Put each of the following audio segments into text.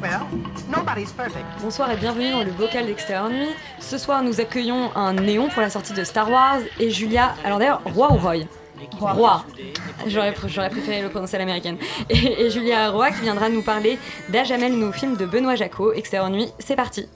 Well, nobody's perfect. Bonsoir et bienvenue dans le bocal d'extérieur nuit. Ce soir, nous accueillons un néon pour la sortie de Star Wars et Julia. Alors d'ailleurs, Roi ou Roy Roi. J'aurais, pr- j'aurais préféré le prononcer à l'américaine. Et, et Julia Roy qui viendra nous parler d'Ajamel, nos films de Benoît Jacot. Extérieur nuit, c'est parti.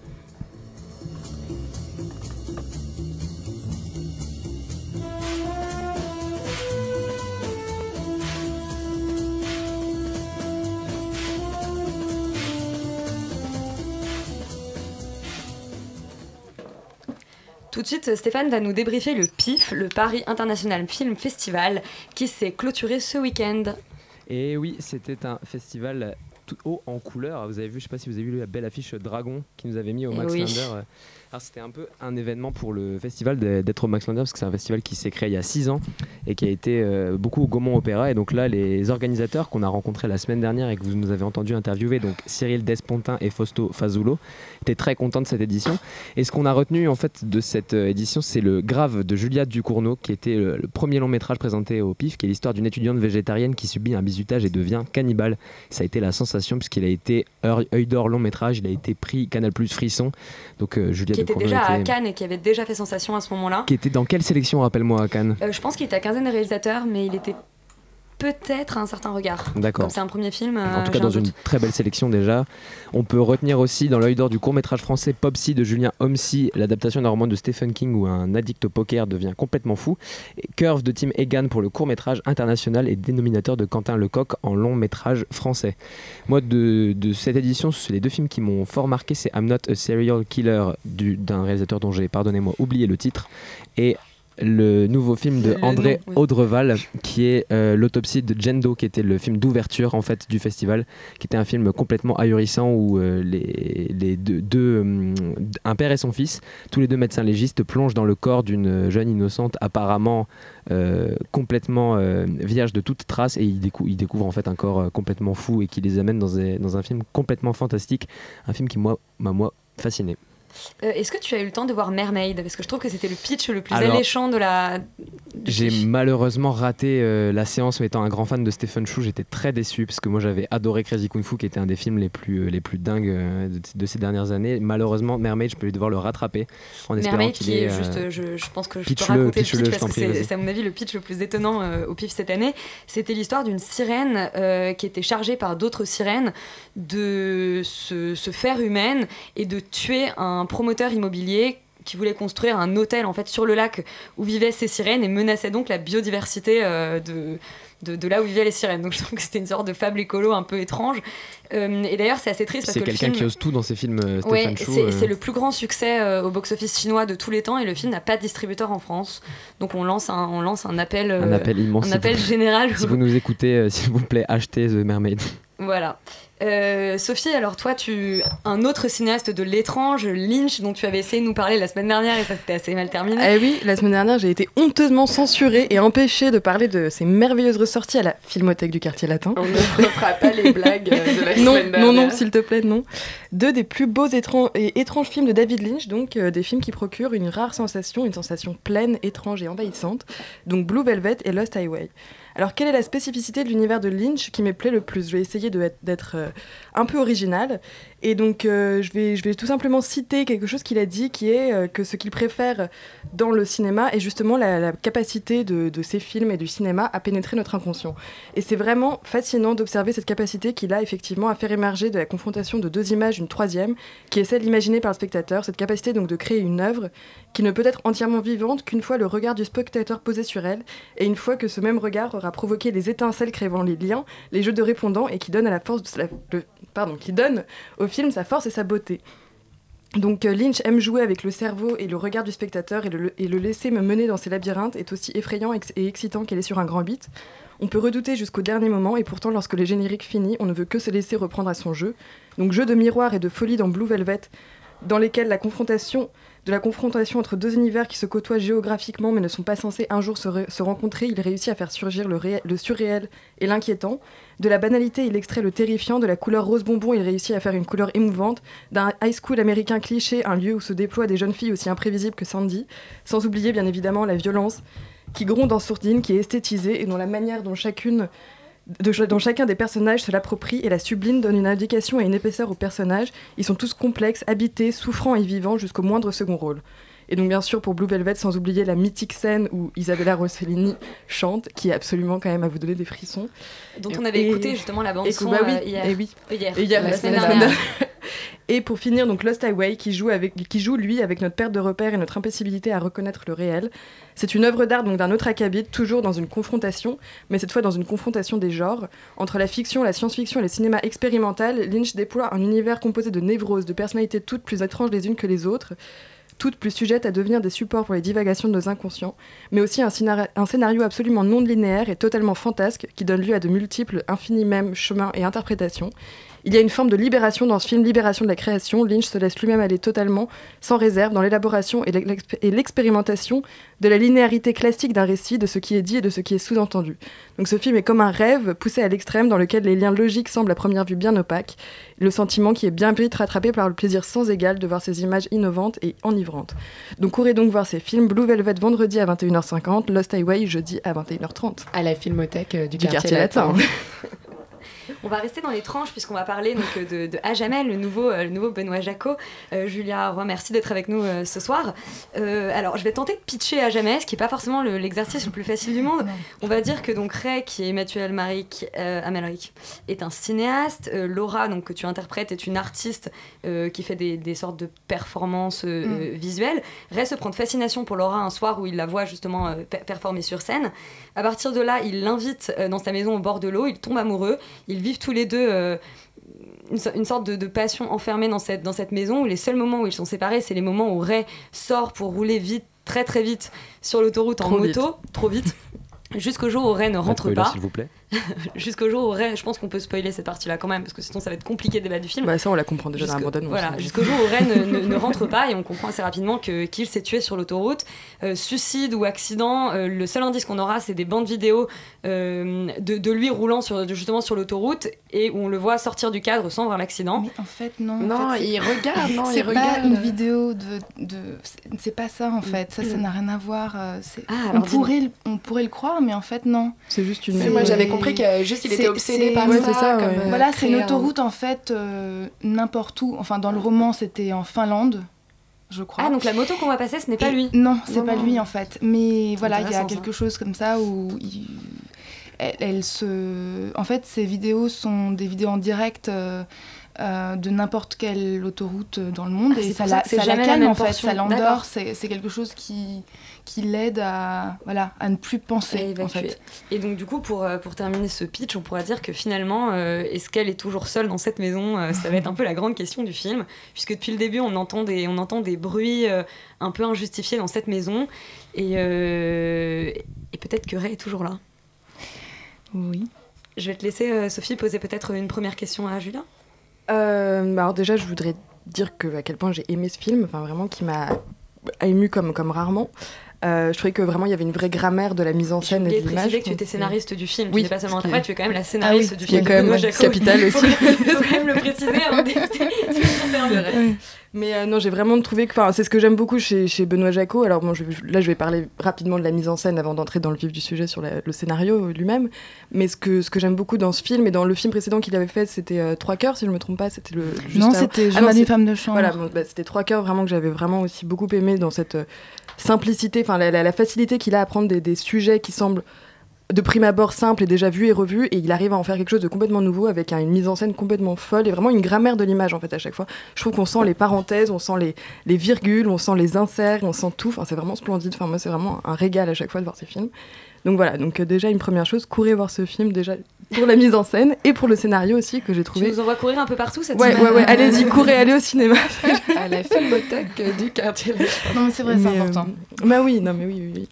Tout de suite, Stéphane va nous débriefer le PIF, le Paris International Film Festival, qui s'est clôturé ce week-end. Et oui, c'était un festival tout haut en couleur. Vous avez vu, je sais pas si vous avez vu la belle affiche Dragon qui nous avait mis au Eh Max oui. Lander. Alors c'était un peu un événement pour le festival d'être au Max Lander parce que c'est un festival qui s'est créé il y a 6 ans et qui a été euh, beaucoup au Gaumont Opéra. Et donc là, les organisateurs qu'on a rencontrés la semaine dernière et que vous nous avez entendu interviewer, donc Cyril Despontin et Fausto Fazulo, étaient très contents de cette édition. Et ce qu'on a retenu en fait de cette euh, édition, c'est le Grave de Julia Ducournau, qui était le, le premier long métrage présenté au PIF, qui est l'histoire d'une étudiante végétarienne qui subit un bizutage et devient cannibale. Ça a été la sensation puisqu'il a été œil d'or long métrage, il a été pris Canal Plus Frisson. Donc euh, était Ducournau déjà à était- Cannes et qui avait déjà fait sensation à ce moment-là. qui était dans quelle sélection, rappelle-moi, à Cannes? Euh, je pense qu'il était à quinzaine de réalisateurs, mais il était peut-être un certain regard. D'accord. C'est un premier film. En euh, tout cas, un dans une doute. très belle sélection déjà. On peut retenir aussi dans l'œil d'or du court-métrage français Popsy de Julien Homsy, l'adaptation d'un roman de Stephen King où un addict au poker devient complètement fou. Et Curve de Tim Egan pour le court-métrage international et dénominateur de Quentin Lecoq en long-métrage français. Moi, de, de cette édition, les deux films qui m'ont fort marqué. C'est I'm Not a Serial Killer du- d'un réalisateur dont j'ai, pardonnez-moi, oublié le titre. Et le nouveau film de André nom, oui. Audreval qui est euh, l'autopsie de Jendo qui était le film d'ouverture en fait du festival qui était un film complètement ahurissant où euh, les, les deux, deux, hum, un père et son fils tous les deux médecins légistes plongent dans le corps d'une jeune innocente apparemment euh, complètement euh, vierge de toute trace et ils, décou- ils découvrent en fait un corps euh, complètement fou et qui les amène dans, un- dans un film complètement fantastique un film qui moi m'a moi fasciné Euh, Est-ce que tu as eu le temps de voir Mermaid? Parce que je trouve que c'était le pitch le plus Alors, alléchant de la. J'ai malheureusement raté euh, la séance, mais étant un grand fan de Stephen Chow, j'étais très déçu parce que moi j'avais adoré Crazy Kung Fu, qui était un des films les plus, euh, les plus dingues de, de ces dernières années. Malheureusement, Mermaid, je peux devoir le rattraper en espérant Mermaid qui est juste, je, je pense que je peux raconter le pitch parce que c'est à mon avis le pitch le plus étonnant au PIF cette année. C'était l'histoire d'une sirène qui était chargée par d'autres sirènes de se, se faire humaine et de tuer un promoteur immobilier qui voulait construire un hôtel en fait sur le lac où vivaient ces sirènes et menaçait donc la biodiversité euh, de, de, de là où vivaient les sirènes. Donc je trouve que c'était une sorte de fable écolo un peu étrange. Euh, et d'ailleurs c'est assez triste parce c'est que le quelqu'un film... qui ose tout dans ses films, euh, Ouais, Stephen Chow. c'est euh, c'est le plus grand succès au box-office chinois de tous les temps et le film n'a pas de distributeur en France. Donc on lance un, on lance un appel, un appel immense. un appel général. Si vous nous écoutez, s'il vous plaît, achetez The Mermaid. Voilà. Euh, Sophie, alors toi, tu un autre cinéaste de l'étrange, Lynch, dont tu avais essayé de nous parler la semaine dernière et ça s'était assez mal terminé. Eh oui, la semaine dernière, j'ai été honteusement censurée et empêchée de parler de ces merveilleuses ressorties à la Filmothèque du quartier latin. On ne fera pas les blagues de la Non, semaine non, non, s'il te plaît, non. Deux des plus beaux étran- et étranges films de David Lynch, donc euh, des films qui procurent une rare sensation, une sensation pleine, étrange et envahissante, donc Blue Velvet et Lost Highway. Alors, quelle est la spécificité de l'univers de Lynch qui me plaît le plus? Je vais essayer d'être euh, un peu original. Et donc, euh, je, vais, je vais tout simplement citer quelque chose qu'il a dit, qui est euh, que ce qu'il préfère dans le cinéma est justement la, capacité de, de ces films et du cinéma à pénétrer notre inconscient. Et c'est vraiment fascinant d'observer cette capacité qu'il a effectivement à faire émerger de la confrontation de deux images une troisième, qui est celle imaginée par le spectateur, cette capacité donc de créer une œuvre qui ne peut être entièrement vivante qu'une fois le regard du spectateur posé sur elle, et une fois que ce même regard aura provoqué les étincelles créant les liens, les jeux de répondants, et qui donne à la force de pardon, qui donne au film sa force et sa beauté. Donc euh, Lynch aime jouer avec le cerveau et le regard du spectateur et le, le laisser me mener dans ses labyrinthes est aussi effrayant et excitant qu'elle est sur un grand beat. On peut redouter jusqu'au dernier moment et pourtant lorsque le générique finit, on ne veut que se laisser reprendre à son jeu. Donc jeu de miroir et de folie dans Blue Velvet, dans lesquels la confrontation de la confrontation entre deux univers qui se côtoient géographiquement mais ne sont pas censés un jour se, se rencontrer, il réussit à faire surgir le, le surréel et l'inquiétant. De la banalité, il extrait le terrifiant, de la couleur rose bonbon, il réussit à faire une couleur émouvante. D'un high school américain cliché, un lieu où se déploient des jeunes filles aussi imprévisibles que Sandy, sans oublier bien évidemment la violence qui gronde en sourdine, qui est esthétisée et dont la manière dont chacune dont chacun des personnages se l'approprie et la sublime donne une indication et une épaisseur aux personnages. Ils sont tous complexes, habités, souffrants et vivants jusqu'au moindre second rôle. Et donc bien sûr pour Blue Velvet, sans oublier la mythique scène où Isabella Rossellini chante, qui est absolument quand même à vous donner des frissons. Dont on avait Et- écouté justement la bande Et, son bah oui, euh, hier. et oui. Hier, la la semaine semaine dernière. Et pour finir, donc Lost Highway, qui joue, avec, qui joue lui avec notre perte de repères et notre impossibilité à reconnaître le réel. C'est une œuvre d'art donc d'un autre acabit, toujours dans une confrontation, mais cette fois dans une confrontation des genres. Entre la fiction, la science-fiction et le cinéma expérimental, Lynch déploie un univers composé de névroses, de personnalités toutes plus étranges les unes que les autres, toutes plus sujettes à devenir des supports pour les divagations de nos inconscients, mais aussi un, scénar- un scénario absolument non linéaire et totalement fantasque qui donne lieu à de multiples, infinis mêmes chemins et interprétations. Il y a une forme de libération dans ce film, libération de la création. Lynch se laisse lui-même aller totalement, sans réserve, dans l'élaboration et l'exp- et l'expérimentation de la linéarité classique d'un récit, de ce qui est dit et de ce qui est sous-entendu. Donc ce film est comme un rêve poussé à l'extrême dans lequel les liens logiques semblent à première vue bien opaques, le sentiment qui est bien vite rattrapé par le plaisir sans égal de voir ces images innovantes et enivrantes. Donc courez donc voir ces films Blue Velvet vendredi à 21h50, Lost Highway jeudi à 21h30. À la filmothèque euh, du, Du quartier latin. On va rester dans les tranches puisqu'on va parler donc euh, de, de À jamais, le nouveau, euh, le nouveau Benoît Jacot. Euh, Julia Roy, merci d'être avec nous euh, ce soir. Euh, alors, je vais tenter de pitcher À jamais, ce qui n'est pas forcément le- l'exercice le plus facile du monde. On va dire que donc Ray, qui est Mathieu Amalric, euh, Amalric, est un cinéaste. Laura, donc que tu interprètes, est une artiste qui fait des, des sortes de performances Mm. visuelles. Ray se prend de fascination pour Laura un soir où il la voit justement per- performer sur scène. À partir de là, il l'invite euh, dans sa maison au bord de l'eau. Ils tombent amoureux. Ils vivent tous les deux. euh, une, so- une sorte de, de passion enfermée dans cette, dans cette maison où les seuls moments où ils sont séparés, c'est les moments où Ray sort pour rouler vite, très très vite sur l'autoroute en vite. moto, trop vite, jusqu'au jour où Ray ne rentre pas. s'il vous plaît. Jusqu'au jour où Ray, je pense qu'on peut spoiler cette partie-là quand même, parce que sinon ça va être compliqué de débattre du film. Bah ça on la comprend déjà dans la bande-annonce. Voilà, jusqu'au jour où Ray ne, ne- ne rentre pas et on comprend assez rapidement que qu'il s'est tué sur l'autoroute. Euh, suicide ou accident, euh, le seul indice qu'on aura, c'est des bandes vidéo euh, de, de lui roulant sur, justement sur l'autoroute et où on le voit sortir du cadre sans voir l'accident. Mais en fait, non. en Non, fait, c'est- il regarde, non, il c'est pas regarde. une vidéo de. de c'est- c'est pas ça en fait. Ça, ça n'a rien à voir. euh, c'est- Ah, on, pourrait, le- on pourrait le croire, mais en fait, non. C'est juste une. Moi, j'avais C'est- compris que juste il était obsédé par ouais, ça. c'est ça, comme, ouais. euh, voilà, c'est une un- autoroute en fait, euh, n'importe où. Enfin, dans le roman, c'était en Finlande, je crois. Ah, donc la moto qu'on va passer, ce n'est pas Et- lui. Non, c'est pas lui en fait. Mais voilà, il y a quelque chose comme ça où il- elle, elle se. En fait, ces vidéos sont des vidéos en direct. euh, euh, de n'importe quelle autoroute dans le monde Ah, et ça ça ça la calme en fait, ça l'endort, c'est c'est quelque chose qui, qui l'aide à, voilà, à ne plus penser en fait. Et donc du coup, pour, euh, pour terminer ce pitch, on pourrait dire que finalement, euh, est-ce qu'elle est toujours seule dans cette maison Euh, Ça va être un peu la grande question du film, puisque depuis le début, on entend des, on entend des bruits euh, un peu injustifiés dans cette maison, et, euh, et peut-être que Ray est toujours là. Oui. Je vais te laisser, euh, Sophie, poser peut-être une première question à Julien. Euh, bah alors déjà, je voudrais dire que à quel point j'ai aimé ce film, enfin vraiment qui m'a ému comme, comme rarement. Euh, je trouvais que vraiment il y avait une vraie grammaire de la mise en scène et de l'image. préciser que tu étais scénariste du film, Oui, tu n'es pas seulement qui est- interprète, tu es quand même la scénariste Ah oui, du ce qui est film. quand même Benoît Jacot. capital Il faut aussi. Il faut quand même le préciser avant de débuter. C'est. Mais euh, non, j'ai vraiment trouvé que, enfin, c'est ce que j'aime beaucoup chez, chez Benoît Jacot. Alors bon, je là, je vais parler rapidement de la mise en scène avant d'entrer dans le vif du sujet sur la- le scénario lui-même. Mais ce que, ce que j'aime beaucoup dans ce film et dans le film précédent qu'il avait fait, c'était euh, Trois cœurs, si je me trompe pas. C'était le. juste non, c'était Ah femme de chambre. Voilà, bon, bah, c'était trois cœurs vraiment que j'avais vraiment aussi beaucoup aimé dans cette euh, simplicité, enfin la, la- la facilité qu'il a à prendre des, des sujets qui semblent de prime abord simples et déjà vus et revus, et il arrive à en faire quelque chose de complètement nouveau avec un- une mise en scène complètement folle et vraiment une grammaire de l'image en fait à chaque fois. Je trouve qu'on sent les parenthèses, on sent les, les virgules, on sent les inserts, on sent tout. Enfin, c'est vraiment splendide. Enfin, moi, c'est vraiment un régal à chaque fois de voir ces films. Donc voilà, donc euh, déjà une première chose, courez voir ce film déjà pour la mise en scène et pour le scénario aussi que j'ai Tu trouvé. nous envoies courir un peu partout cette Ouais, semaine. ouais, ouais, allez-y, courez, allez au cinéma. à la filmothèque du quartier. Non, mais c'est vrai, c'est euh, important. bah oui, non mais oui, oui. oui.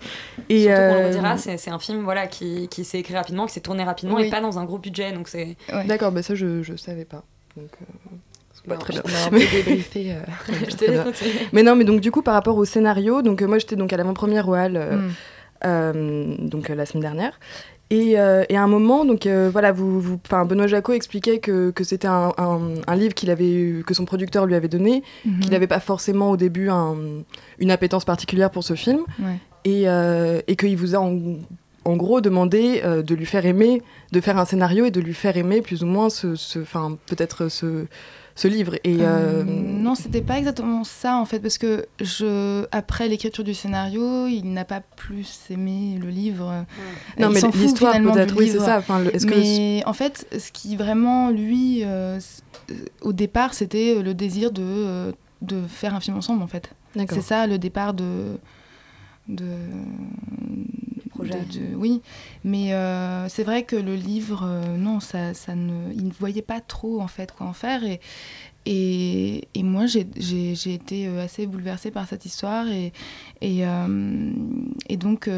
Et Surtout qu'on le euh, redira, c'est un film voilà, qui, qui s'est écrit rapidement, qui s'est tourné rapidement Oui. et pas dans un gros budget. Donc c'est Ouais. D'accord, bah ça je je savais pas. Donc, euh, Pas très bien. On a un peu débriefé. euh, Je te Très laisse bien. continuer. Mais non, mais donc du coup, par rapport au scénario, donc euh, moi j'étais donc à l'avant-première au Hall, euh, Mm. Euh, donc euh, la semaine dernière. Et, euh, et à un moment, donc euh, voilà, vous, vous, Benoît Jacot expliquait que, que c'était un, un- un livre qu'il avait, que son producteur lui avait donné, Mhm. qu'il n'avait pas forcément au début un- une appétence particulière pour ce film, Ouais. et, euh, et qu'il vous a en, en gros demandé de lui faire aimer, de faire un scénario et de lui faire aimer plus ou moins ce- enfin peut-être ce, ce livre. Et Euh, euh, non, c'était pas exactement ça en fait, parce que je, après l'écriture du scénario, il n'a pas plus aimé le livre. non, Il mais l'histoire peut-être, du oui, c'est livre. ça. Enfin, le- est-ce que Mais en fait, ce qui vraiment, lui, euh, euh, au départ, c'était le désir de, euh, de faire un film ensemble, en fait. D'accord. C'est ça le départ de. de oui, mais euh, c'est vrai que le livre, euh, non, ça, ça ne, il ne voyait pas trop en fait quoi en faire. Et et, moi j'ai- été euh, assez bouleversée par cette histoire. Et et, donc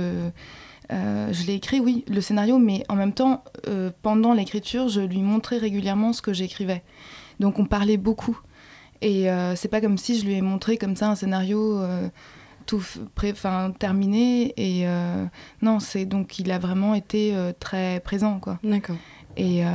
je l'ai écrit, oui, le scénario, mais en même temps, pendant l'écriture, je lui montrais régulièrement ce que j'écrivais. Donc on parlait beaucoup. Et c'est pas comme si je lui ai montré comme ça un scénario tout enfin, terminé. Et euh, non, c'est donc il a vraiment été euh, très présent, quoi. D'accord. Et euh,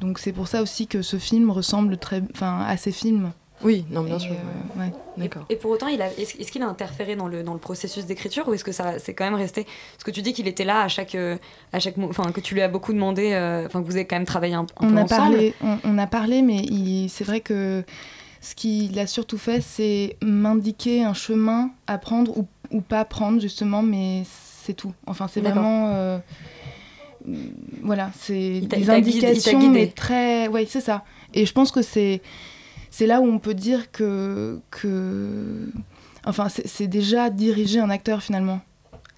donc c'est pour ça aussi que ce film ressemble très, enfin, à ces films. Oui, non, bien Et, sûr. euh, ouais. D'accord. Et pour autant, il a, est-ce, qu'il a interféré dans le, dans le processus d'écriture ou est-ce que ça c'est quand même resté Parce que tu dis qu'il était là à chaque, euh, à chaque enfin que tu lui as beaucoup demandé, euh, enfin que vous avez quand même travaillé un, un on peu a ensemble. parlé, on, on a parlé, mais il- c'est vrai que ce qu'il a surtout fait, c'est m'indiquer un chemin à prendre ou, ou pas prendre justement, mais c'est tout. Enfin, c'est vraiment, euh, voilà, c'est des indications, guidé. mais très, ouais, c'est ça. Et je pense que c'est c'est là où on peut dire que que, enfin, c'est c'est déjà diriger un acteur finalement.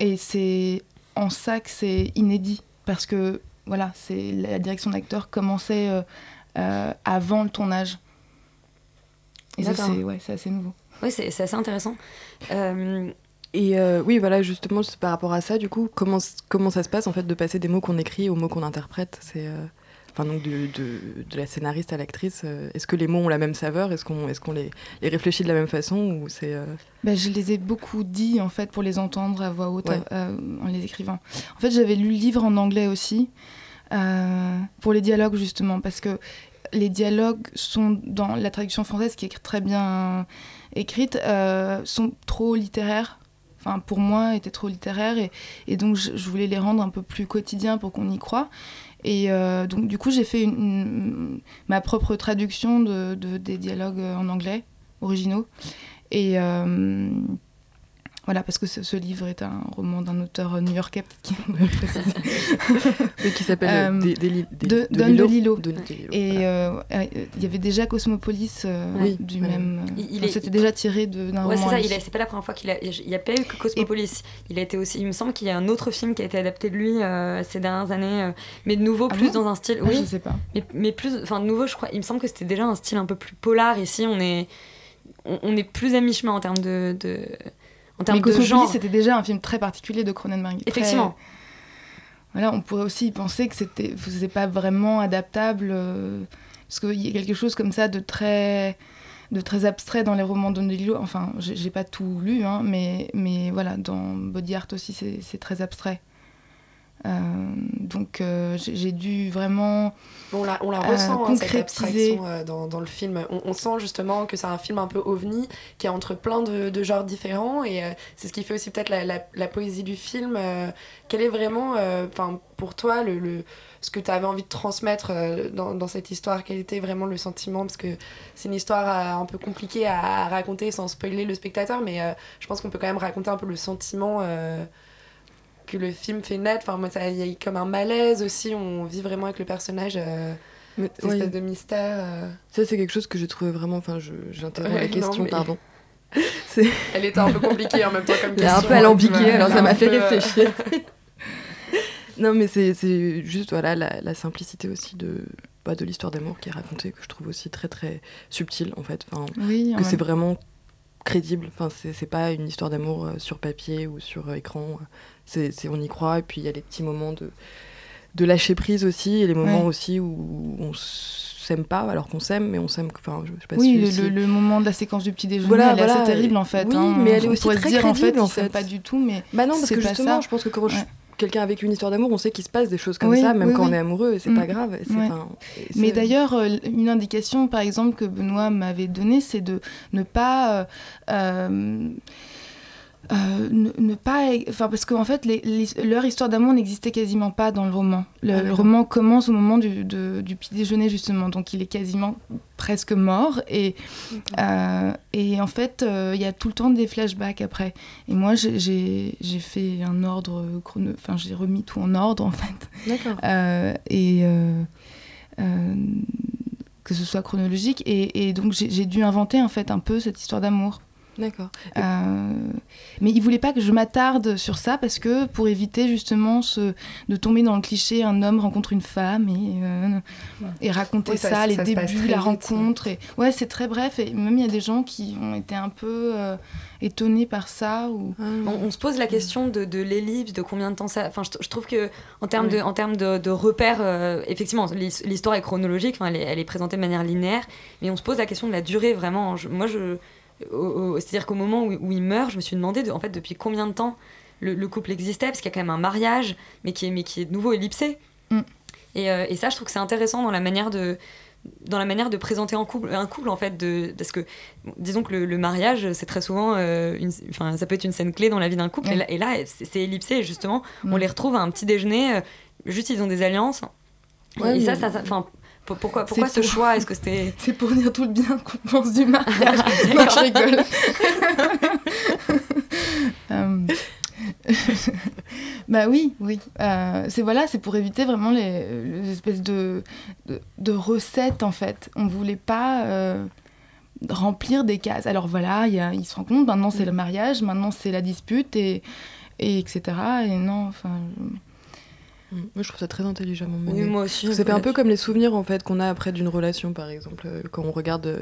Et c'est en ça que c'est inédit parce que voilà, c'est la direction d'acteur commençait euh, euh, avant le tournage. Et ça, D'accord. c'est ouais, c'est assez nouveau. Oui, c'est, assez intéressant. Euh, Et euh, oui, voilà, justement, par rapport à ça, du coup, comment, comment ça se passe en fait de passer des mots qu'on écrit aux mots qu'on interprète? C'est euh, enfin donc de, de, de la scénariste à l'actrice. euh, est-ce que les mots ont la même saveur? Est-ce qu'on est-ce qu'on les, les réfléchit de la même façon ou c'est euh, Ben, je les ai beaucoup dit en fait pour les entendre à voix haute Ouais. euh, en les écrivant. En fait, j'avais lu le livre en anglais aussi euh, pour les dialogues justement parce que les dialogues sont dans la traduction française qui est très bien écrite euh, sont trop littéraires. Enfin, pour moi, étaient trop littéraires et, donc je, voulais les rendre un peu plus quotidiens pour qu'on y croit. Et euh, donc du coup, j'ai fait ma propre traduction de- des dialogues en anglais originaux. Et euh, voilà, parce que ce, ce livre est un roman d'un auteur new-yorkais, peut-être qu'il faut le préciser. oui, qui s'appelle Euh, euh, de- de Don Et voilà. euh, euh, il y avait déjà Cosmopolis euh, Oui, du même. euh, Il- il C'était déjà tiré d'un ouais, roman. c'est ça. c'est pas la première fois qu'il a. Il n'y a pas eu que Cosmopolis. Il a été aussi. Il me semble qu'il y a un autre film qui a été adapté de lui euh, ces dernières années, euh, mais de nouveau Ah plus bon? dans un style. Ah, oui, Je sais pas. mais, mais plus. Enfin, de nouveau, je crois. Il me semble que c'était déjà un style un peu plus polar. Ici, on est. On, on est plus à mi-chemin en termes de. de en termes Mais de genre. c'était déjà un film très particulier de Cronenberg. Très- Effectivement. Voilà, on pourrait aussi penser que c'était, c'est pas vraiment adaptable, euh, parce qu'il y a quelque chose comme ça de très, de très abstrait dans les romans de Don DeLillo. Enfin, j'ai pas tout lu, hein, mais, mais voilà, dans Body Art aussi, c'est très abstrait. Euh, donc euh, j'ai dû vraiment On la, on la Euh, ressent, hein, cette concrétiser. abstraction dans, dans le film. On, on sent justement que c'est un film un peu ovni, qui est entre plein de, de genres différents. Et c'est ce qui fait aussi peut-être la, la- la poésie du film. Euh, quel est vraiment, enfin pour toi, le, le- ce que tu avais envie de transmettre euh, dans, dans cette histoire? Quel était vraiment le sentiment? Parce que c'est une histoire euh, un peu compliquée à, à raconter sans spoiler le spectateur, mais euh, je pense qu'on peut quand même raconter un peu le sentiment. Que le film fait naître, enfin moi ça il y a comme un malaise aussi, on vit vraiment avec le personnage euh, Mais- cette ouais, espèce de mystère. euh. Ça, c'est quelque chose que j'ai trouvé vraiment. Enfin, je- j'interromps Ouais, la non, question, mais- pardon. Elle était un peu compliquée en même temps comme Elle est un question. peu hein, alambiquée, vois, alors ça m'a fait peu, euh, réfléchir. non, mais c'est- c'est juste voilà, la, la simplicité aussi de, bah, de l'histoire d'amour qui est racontée, que je trouve aussi très très subtile en fait. Enfin, oui en que c'est vraiment crédible. Enfin, c'est c'est pas une histoire d'amour euh, sur papier ou sur euh, écran. C'est on y croit et puis il y a les petits moments de, de lâcher prise aussi et les moments Ouais. aussi où on s'aime pas alors qu'on s'aime, mais on s'aime. Enfin, je sais pas Oui, si- le, si- le- le moment de la séquence du petit déjeuner, Voilà, elle est voilà, assez terrible en fait. oui, hein. mais elle est aussi très dire en fait, crédible, en ils s'aiment fait. pas du tout, mais Bah non, parce que justement, ça. je pense que quand je- Ouais. quelqu'un a vécu une histoire d'amour, on sait qu'il se passe des choses comme Oui, ça, même oui, quand on est amoureux, et c'est Mm. pas grave. Ouais. enfin, et Mais d'ailleurs, euh, une indication, par exemple, que Benoît m'avait donnée, c'est de ne pas. euh, euh, euh, ne, ne pas. Enfin, parce qu'en fait, les- les- leur histoire d'amour n'existait quasiment pas dans le roman. Le, Ah, le roman commence au moment du, de- du petit déjeuner, justement. Donc, il est quasiment presque mort. Et, euh, et en fait, euh, il y a tout le temps des flashbacks après. Et moi, j'ai- fait un ordre chrono. Enfin, j'ai remis tout en ordre, en fait. D'accord. Et que ce soit chronologique et, et donc j'ai j'ai dû inventer en fait un peu cette histoire d'amour D'accord. Euh, mais il voulait pas que je m'attarde sur ça parce que pour éviter justement ce, de tomber dans le cliché un homme rencontre une femme et, euh, et raconter Oui, ça- ça, les ça débuts la vite, rencontre et ouais c'est très bref et même il y a des gens qui ont été un peu euh, étonnés par ça ou On, on se pose la question de, de l'ellipse, de combien de temps ça. Enfin, je, je trouve que en termes de, Ouais. en termes de, de repères, euh, effectivement, l'his- l'histoire est chronologique. Enfin, elle est, elle est présentée de manière linéaire, mais on se pose la question de la durée vraiment. Je- moi, je, c'est-à-dire qu'au moment où, où il meurt, je me suis demandé, de- en fait, depuis combien de temps le, le couple existait, parce qu'il y a quand même un mariage, mais qui est, mais qui est de nouveau ellipsé. Mm. Et, euh, et ça, je trouve que c'est intéressant dans la manière de dans la manière de présenter un couple, un couple en fait, de, parce que disons que le, le mariage, c'est très souvent, euh, une, enfin, ça peut être une scène clé dans la vie d'un couple, Ouais. et là, c'est ellipsé, et justement, Mm. on les retrouve à un petit déjeuner, euh, juste ils ont des alliances, Ouais, et ça, ça, ça- enfin, pour- pourquoi, pourquoi ce pour- choix? Est-ce que c'était c'est pour dire tout le bien qu'on pense du mariage non je rigole Euh, bah oui, oui. Euh, c'est voilà, c'est pour éviter vraiment les, les espèces de, de, de recettes en fait. On voulait pas euh, remplir des cases. Alors voilà, il y a- ils se rencontrent. Maintenant c'est le mariage, maintenant c'est la dispute et, et etc. Et non, enfin. Mm. Moi, je trouve ça très intelligemment Oui, mené. moi aussi. Ça fait un peu comme les souvenirs en fait qu'on a après d'une relation, par exemple, euh, quand on regarde euh,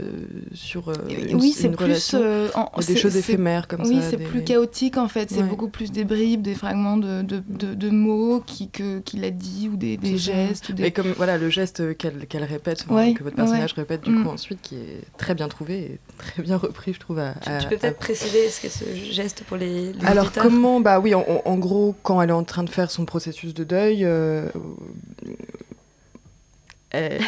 sur euh, une, oui, c'est une plus. euh, en- des c'est- choses c'est- éphémères comme oui, ça. c'est des- plus chaotique en fait. C'est Ouais. beaucoup plus des bribes, des fragments de, de, de, de mots qui, que, qu'il a dit ou des, des C'est gestes. Ou des... Et comme voilà le geste qu'elle qu'elle répète, Ouais, que votre personnage répète du Mm. coup ensuite, qui est très bien trouvé et très bien repris, je trouve. À, Tu, à- tu peux à- peut-être préciser ce qu'est ce geste pour les, les Alors auditeurs? comment Bah oui, en gros, quand elle est en train de faire son processus de deuil, euh, elle,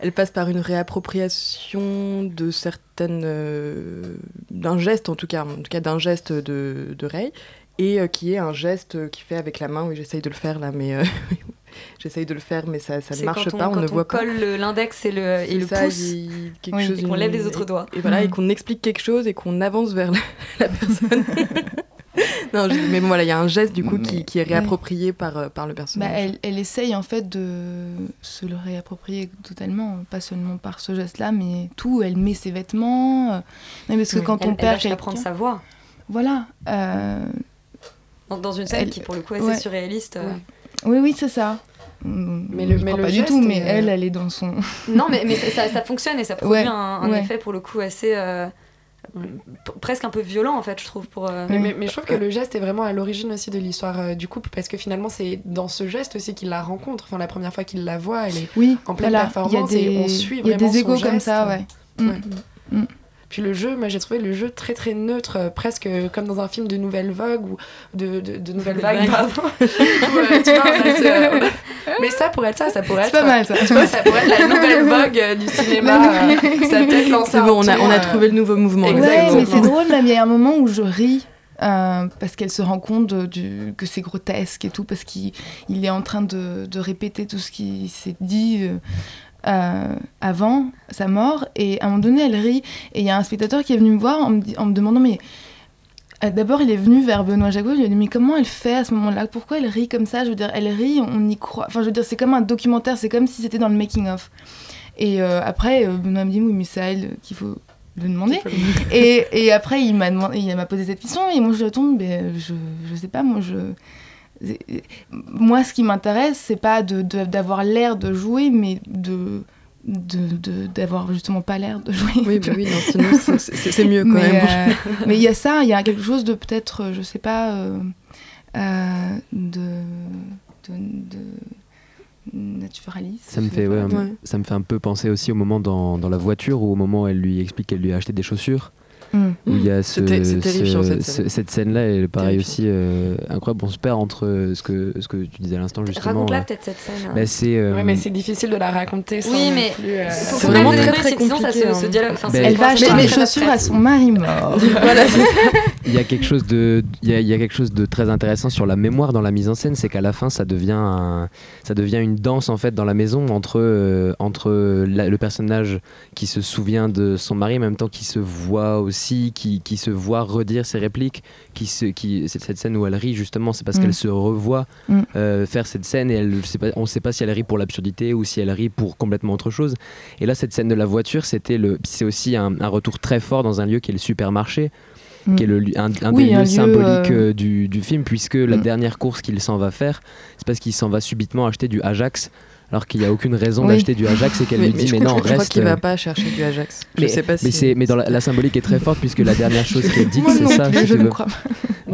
elle passe par une réappropriation de certaines, euh, d'un geste en tout cas, en tout cas d'un geste de, de Ray, et euh, qui est un geste qui fait avec la main. Oui, j'essaye de le faire là, mais euh, j'essaye de le faire, mais ça, ça ne marche quand on, pas. On quand ne on voit pas. colle le- l'index et le, et le ça, pouce. y quelque Oui, chose, et qu'on lève les autres doigts. Et, voilà, et Mhm. qu'on explique quelque chose et qu'on avance vers la, la personne. non, je- mais bon, voilà, il y a un geste du coup qui, Mais- qui est ouais. réapproprié par, euh, par le Bah, personnage. elle, elle essaye en fait de se le réapproprier totalement, pas seulement par ce geste-là, mais tout. Elle met ses vêtements. euh, non, parce que Oui. quand Elle, on elle perd quelqu'un, prendre sa voix. voilà. euh, Dans, dans une scène Elle- qui, pour le coup, est assez surréaliste. euh. Oui, oui, c'est ça. Mais le- mais le pas du geste tout, mais euh, elle, elle est dans son. Non, mais, mais ça, ça fonctionne et ça produit Ouais, un, un ouais. effet, pour le coup, assez. euh, presque un peu violent, en fait, je trouve. Pour, euh, Mais, mais- mais je trouve que le geste est vraiment à l'origine aussi de l'histoire euh, du couple parce que finalement c'est dans ce geste aussi qu'il la rencontre. Enfin la première fois qu'il la voit, elle est Oui, en pleine voilà, il y a performance et on suit il y a vraiment des son égos comme geste. ça, ouais. Mm. Ouais. Puis le jeu, moi j'ai trouvé le jeu très très neutre, euh, presque comme dans un film de Nouvelle Vogue ou de, de, de Nouvelle Vague, Vague. pardon. Où, euh, tu vois, on a ce- on a- Mais ça pourrait être ça, ça pourrait C'est être. pas mal ça. Tu vois, ça pourrait être la Nouvelle Vogue euh, du cinéma. euh, ça a peut-être lancé bon, on a, on a euh, trouvé le nouveau mouvement. Exactement. Ouais, mais c'est drôle, même il y a un moment où je ris. euh, parce qu'elle se rend compte de- du, que c'est grotesque et tout, parce qu'il il est en train de, de répéter tout ce qui s'est dit euh, euh, avant sa mort. Et à un moment donné, elle rit. Et il y a un spectateur qui est venu me voir en me, di- en me demandant Mais euh, d'abord, il est venu vers Benoît Jacot. Je lui ai dit Mais comment elle fait à ce moment-là? Pourquoi elle rit comme ça? Je veux dire, elle rit, on y croit. Enfin, je veux dire, c'est comme un documentaire, c'est comme si c'était dans le making-of. Et euh, après, Benoît me dit Oui, mais c'est à elle qu'il faut le demander. Et, et après, il m'a demandé, il m'a posé cette question et moi je lui réponds, mais je, je sais pas, moi je, moi ce qui m'intéresse, c'est pas de, de- d'avoir l'air de jouer, mais de de- de- d'avoir justement pas l'air de jouer. Oui, bah oui, non, sinon c'est- c'est c'est mieux quand mais même. euh, mais il y a ça, il y a quelque chose de peut-être, euh, je sais pas, euh, euh, de, de, de- naturaliste. Ça me, fait, ouais, un- ça me fait un peu penser aussi au moment dans, dans la voiture ou au moment où elle lui explique qu'elle lui a acheté des chaussures. Mm. Où il y a ce, terrifiant, ce- cette ce- scène. cette scène-là, elle est pareil aussi euh, incroyable. On se perd entre euh, ce que, ce que tu disais à l'instant justement. Raconte-la euh, peut-être cette scène. hein. bah, c'est, euh, Ouais, mais c'est difficile de la raconter sans Oui, mais euh, C'est vraiment très, très sinon ça compliqué, se hein. dialogue. Enfin, c'est- Elle va acheter des très chaussures à son mari mort. Voilà, Il y a quelque chose de, il y a, il y a quelque chose de très intéressant sur la mémoire dans la mise en scène, c'est qu'à la fin, ça devient, un- ça devient une danse en fait dans la maison entre, euh, entre la- le personnage qui se souvient de son mari, en même temps qui se voit aussi, qui, qui se voit redire ses répliques, qui se, qui, c'est cette scène où elle rit justement, c'est parce Mm. qu'elle se revoit Mm. euh, faire cette scène et elle, pas, on ne sait pas si elle rit pour l'absurdité ou si elle rit pour complètement autre chose. Et là, cette scène de la voiture, c'était le, c'est aussi un, un retour très fort dans un lieu qui est le supermarché Mm. qui est le, un, un Oui, des lieux lieu, symboliques euh, euh, du, du film, puisque la Mm. dernière course qu'il s'en va faire, c'est parce qu'il s'en va subitement acheter du Ajax, alors qu'il n'y a aucune raison Oui. d'acheter du Ajax et qu'elle lui dit je mais non, je crois reste. qu'il va pas chercher du Ajax. Je mais, sais pas si. mais, c'est- mais dans la, la symbolique est très forte puisque la dernière chose dite, Moi c'est ça. si je tu ne veux. crois pas.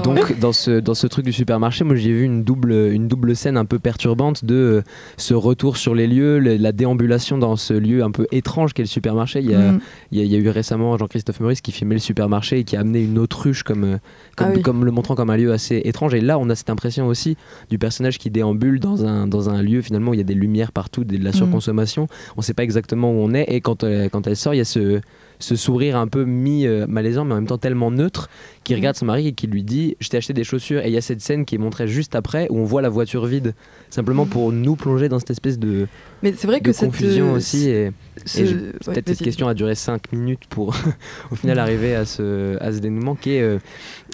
Non, Donc dans ce, dans ce truc du supermarché, moi j'ai vu une double, une double scène un peu perturbante de euh, ce retour sur les lieux, le- la déambulation dans ce lieu un peu étrange qu'est le supermarché. Il y a, Mm. il y, a, il y a eu récemment Jean-Christophe Maurice qui filmait le supermarché et qui a amené une autruche comme, euh, comme, Ah oui. comme le montrant comme un lieu assez étrange. Et là, on a cette impression aussi du personnage qui déambule dans un, dans un lieu finalement où il y a des lumières partout, de la surconsommation. On ne sait pas exactement où on est. Et quand, euh, quand elle sort, il y a ce, ce sourire un peu mi-malaisant, mais en même temps tellement neutre, qui regarde son mari et qui lui dit Je t'ai acheté des chaussures. Et il y a cette scène qui est montrée juste après où on voit la voiture vide, simplement pour nous plonger dans cette espèce de, Mais c'est vrai de que confusion euh, aussi. Et, ce- et je- ouais, peut-être cette question a duré 5 minutes pour au final arriver à ce, à ce dénouement qui est euh,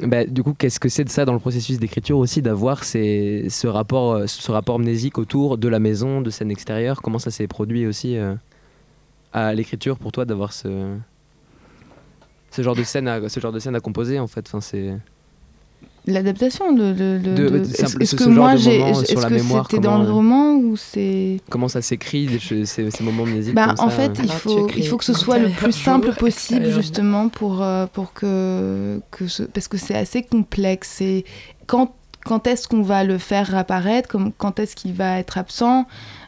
bah, du coup qu'est-ce que c'est de ça dans le processus d'écriture aussi d'avoir ces- ce rapport euh, ce rapport mnésique autour de la maison de scène extérieure comment ça s'est produit aussi euh, à l'écriture pour toi d'avoir ce ce genre de scène à, ce genre de scène à composer en fait enfin c'est L'adaptation de, de, de- De- de- de- Est-ce que moi de j'ai. Est-ce que c'était dans le euh, roman ou c'est. comment ça s'écrit ces, ces moments mnésiques Bah, comme en ça, fait, euh. il faut, il faut que ce soit le plus simple possible, justement, pour, euh, pour que, que ce- parce que c'est assez complexe. Et quand, quand est-ce qu'on va le faire apparaître comme, Quand est-ce qu'il va être absent Euh,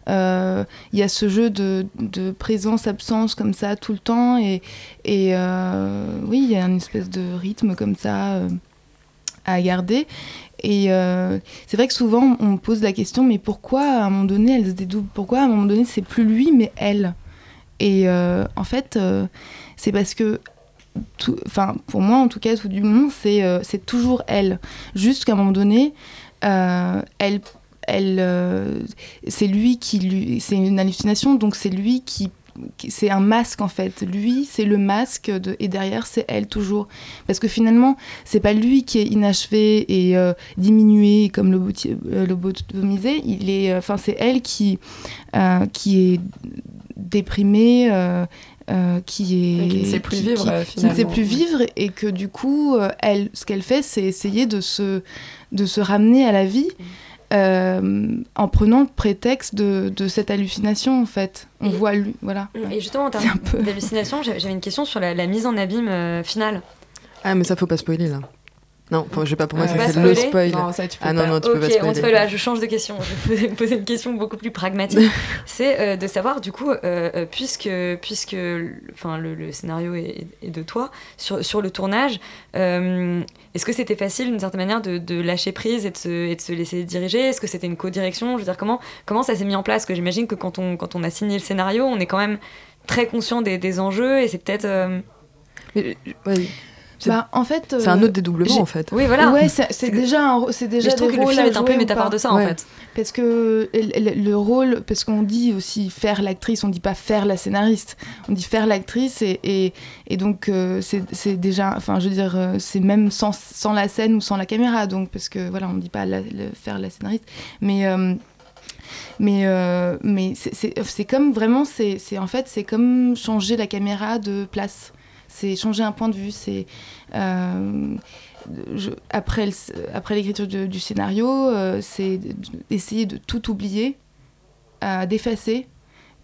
Il y a ce jeu de, de présence-absence comme ça tout le temps. Et, euh, oui, il y a une espèce de rythme comme ça euh, à garder. Et euh, c'est vrai que souvent on me pose la question, mais pourquoi à un moment donné elle se dédouble? Pourquoi à un moment donné c'est plus lui mais elle? Et euh, en fait, euh, c'est parce que, enfin pour moi en tout cas, tout du monde, c'est euh, toujours elle. Juste qu'à un moment donné, euh, elle, elle, euh, c'est lui qui lui, c'est une hallucination, donc c'est lui qui qui- c'est un masque en fait. Lui, c'est le masque de, et derrière, c'est elle toujours. Parce que finalement, c'est pas lui qui est inachevé et euh, diminué comme loboти- euh, lobotomisé. Il est, enfin, c'est elle qui qui est déprimée. euh, qui est qui ne sait plus qui- vivre, qui- euh, qui ne sait plus vivre et que du coup euh, elle ce qu'elle fait c'est essayer de se de se ramener à la vie euh, en prenant le prétexte de, de cette hallucination en fait on Et- voit lui voilà Et justement, en termes un peu- d'hallucination, j'avais j'avais une question sur la, la mise en abîme euh, finale. Ah, mais ça faut pas spoiler là. Non, je sais pas, pour moi, ça c'est le spoiler spoil. Non, ça, tu peux Ah non, pas. non, tu peux ok, pas on spoiler. fait là, je change de question. Je vais poser une question beaucoup plus pragmatique. C'est euh, de savoir, du coup, euh, euh, puisque, puisque le- enfin, le, le scénario est, est de toi, sur, sur le tournage, euh, est-ce que c'était facile, d'une certaine manière, de, de lâcher prise et de se, et de se laisser diriger? Est-ce que c'était une co-direction? Je veux dire, comment, comment ça s'est mis en place? Parce que j'imagine que quand on, quand on a signé le scénario, on est quand même très conscient des, des enjeux et c'est peut-être. C'est- Bah, en fait c'est un euh, autre dédoublement en fait. Oui, voilà. ouais c'est- déjà un, c'est déjà Mais je trouve des que le film à est un peu métaphore de ça, en fait. Parce que le, le- le rôle, parce qu'on dit aussi faire l'actrice, on dit pas faire la scénariste, on dit faire l'actrice et, et, et donc euh, c'est déjà, enfin je veux dire, euh, c'est même sans, sans la scène ou sans la caméra, donc parce que voilà, on dit pas la- le- faire la scénariste, mais euh, mais euh, mais c'est- comme vraiment, c'est- en fait c'est comme changer la caméra de place, c'est changer un point de vue, c'est euh, après, l'écriture du scénario, euh, c'est d'essayer de tout oublier, d'effacer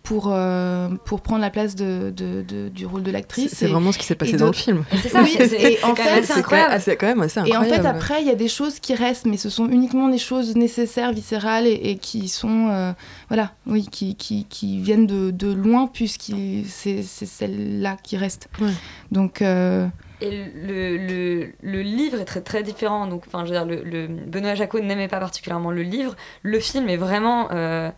pour, euh, pour prendre la place de, de- de- du rôle de l'actrice. c'est vraiment ce qui s'est passé dans le film. C'est ça, Oui, c'est- en quand même fait, assez C'est incroyable. assez- quand même assez Et en fait, après, il y a des choses qui restent, mais ce sont uniquement des choses nécessaires, viscérales, et, et qui sont, euh, voilà, oui, qui, qui, qui viennent de, de loin, puisque c'est c'est celles-là qui restent. Ouais. Donc, euh, Et le, le, le livre est très, très différent. Donc, enfin, je veux dire, le, le- Benoît Jacot n'aimait pas particulièrement le livre. Le film est vraiment euh,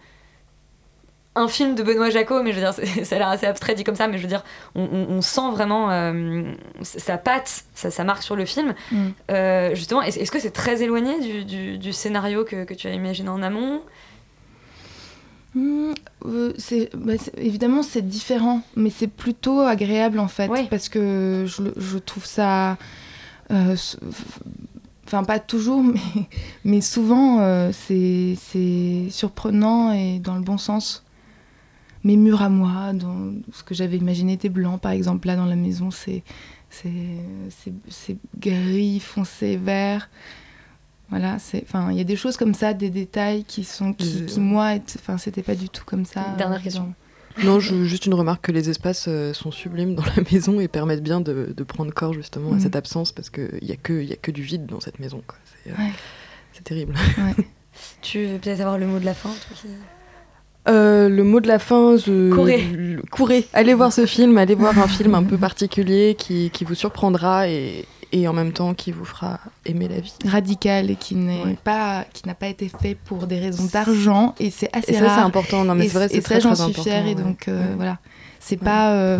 un film de Benoît Jacot, mais je veux dire, ça a l'air assez abstrait dit comme ça, mais je veux dire, on, on- on sent vraiment euh, sa patte, sa, sa marque sur le film. Mm. Euh, justement, est-ce que c'est très éloigné du, du- du scénario que, que tu as imaginé en amont? Hmm, euh, bah, évidemment c'est différent, mais c'est plutôt agréable en fait Oui. parce que je, trouve ça, euh, enfin pas toujours, mais, mais souvent euh, c'est surprenant et dans le bon sens. Mes murs à moi, dans ce que j'avais imaginé était blanc par exemple là dans la maison c'est c'est c'est- c'est gris foncé vert. Voilà, c'est, enfin, il y a des choses comme ça, des détails qui sont, qui, qui, moi, enfin, c'était pas du tout comme ça. Dernière question. Non, je- juste une remarque que les espaces euh, sont sublimes dans la maison et permettent bien de, de prendre corps justement à Mhm. cette absence parce qu'il n'y a, que- y a que du vide dans cette maison. C'est euh, Ouais. terrible. Tu veux peut-être avoir le mot de la fin toi qui- Euh, le mot de la fin, je... Courez. courez. Allez voir ce film, allez voir un film un peu particulier qui, qui vous surprendra et, et en même temps qui vous fera aimer la vie. radical et qui n'est Ouais. pas qui n'a pas été fait pour des raisons d'argent et c'est assez Et ça, c'est rare important. Non, mais c'est vrai, c'est ça très, j'en très suis et donc euh, Ouais. voilà c'est Ouais. pas euh,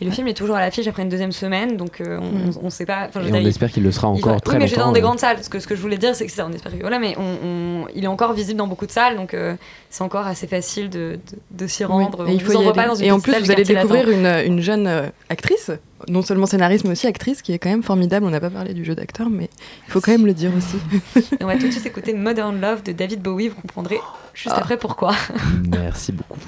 Et le film est toujours à l'affiche après une deuxième semaine, donc euh, on, Mm. on, on sait pas. Et on espère qu'il le sera encore va- très oui, mais longtemps. dans des euh. grandes salles. Parce que ce que je voulais dire, c'est que ça, on espère que voilà, mais on, on- il est encore visible dans beaucoup de salles, donc euh, c'est encore assez facile de, de, de s'y Oui, rendre. et on il vous faut y envoie aller. pas dans une Et en plus, vous allez découvrir une, une jeune euh, actrice, non seulement scénariste, mais aussi actrice, qui est quand même formidable. On n'a pas parlé du jeu d'acteur, mais il faut quand même le dire aussi. Et on va tout de suite écouter Modern Love de David Bowie. Vous comprendrez juste Ah. après pourquoi. Merci beaucoup.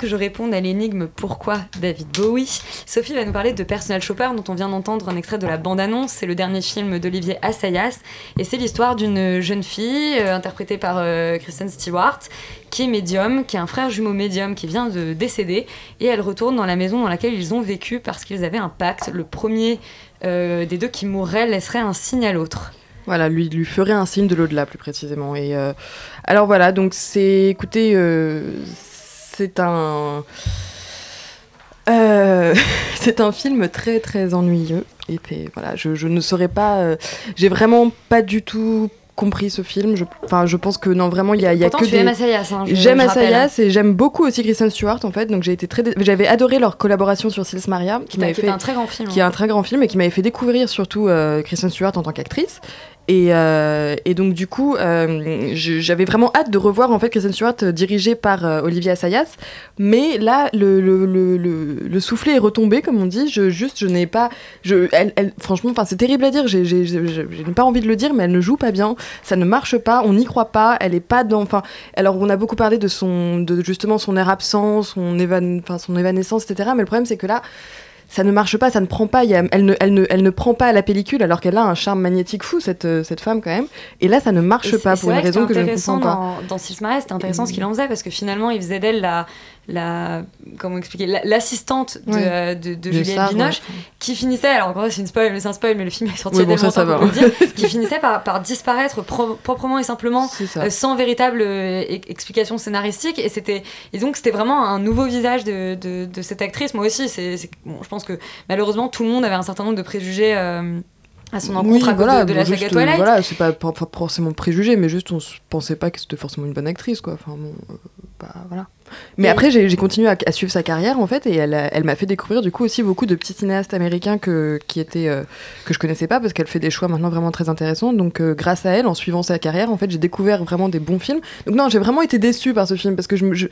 Que je réponde à l'énigme pourquoi David Bowie, Sophie va nous parler de Personal Shopper dont on vient d'entendre un extrait de la bande-annonce. C'est le dernier film d'Olivier Assayas et c'est l'histoire d'une jeune fille euh, interprétée par euh, Kristen Stewart qui est médium, qui a un frère jumeau médium qui vient de décéder et elle retourne dans la maison dans laquelle ils ont vécu parce qu'ils avaient un pacte. Le premier euh, des deux qui mourrait laisserait un signe à l'autre. Voilà, lui, lui ferait un signe de l'au-delà, plus précisément. Et euh, alors voilà, donc c'est, écoutez, euh, c'est un, euh, c'est un film très très ennuyeux. Et puis voilà, je, je ne saurais pas, euh, j'ai vraiment pas du tout compris ce film. Je, enfin, je pense que non, vraiment, il y a, y a que tu des. aimes Assayas, hein, J'aime. Assayas et j'aime beaucoup aussi Kristen Stewart en fait. Donc j'ai été très, j'avais adoré leur collaboration sur Sils Maria, qui m'avait fait un très grand film. qui est hein. un très grand film et qui m'avait fait découvrir surtout euh, Kristen Stewart en tant qu'actrice. Et, euh, et donc du coup, euh, j'avais vraiment hâte de revoir en fait Kristen Stewart euh, dirigée par euh, Olivier Assayas. Mais là, le, le, le, le, le soufflet est retombé, comme on dit. Je, juste, je n'ai pas... Je, elle, elle- franchement, enfin, c'est terrible à dire. J'ai n'ai pas envie de le dire, mais elle ne joue pas bien. Ça ne marche pas. On n'y croit pas. Elle est pas dans... Enfin, alors, on a beaucoup parlé de, son, de justement son air absent, son, évan, son évanescence, etc. Mais le problème, c'est que là ça ne marche pas, ça ne prend pas. il y a- elle, ne, elle, ne, elle ne prend pas à la pellicule alors qu'elle a un charme magnétique fou, cette, euh, cette femme quand même. Et là, ça ne marche pas pour une raison que c'était je ne intéressant comprends pas. Dans, dans Sils Maria, c'était intéressant ce qu'il en faisait parce que finalement, il faisait d'elle la, la, comment expliquer, la- l'assistante de, Ouais. euh, de, de De Juliette Sarre, Binoche, ouais. qui finissait, alors en gros c'est une spoil, c'est un spoil, mais le film est sorti Oui, bon, ça, ça va. dire, qui finissait par, par disparaître pro- proprement et simplement, ça. euh, sans véritable euh, e- explication scénaristique. Et, c'était, et donc c'était vraiment un nouveau visage de, de, de cette actrice. Moi aussi, c'est, c'est- bon, je pense que malheureusement tout le monde avait un certain nombre de préjugés. À son encontre Oui, à voilà, de, de la saga juste, euh, Twilight. Voilà, c'est pas, pas- pas forcément préjugé, mais juste on s- pensait pas que c'était forcément une bonne actrice, quoi. Enfin bon, euh, bah voilà. Mais Et- après, j'ai continué à, à suivre sa carrière en fait, et elle, a- elle m'a fait découvrir du coup aussi beaucoup de petits cinéastes américains que, qui étaient euh, que je connaissais pas parce qu'elle fait des choix maintenant vraiment très intéressants. Donc euh, grâce à elle, en suivant sa carrière, en fait, j'ai découvert vraiment des bons films. Donc non, j'ai vraiment été déçue par ce film parce que je je-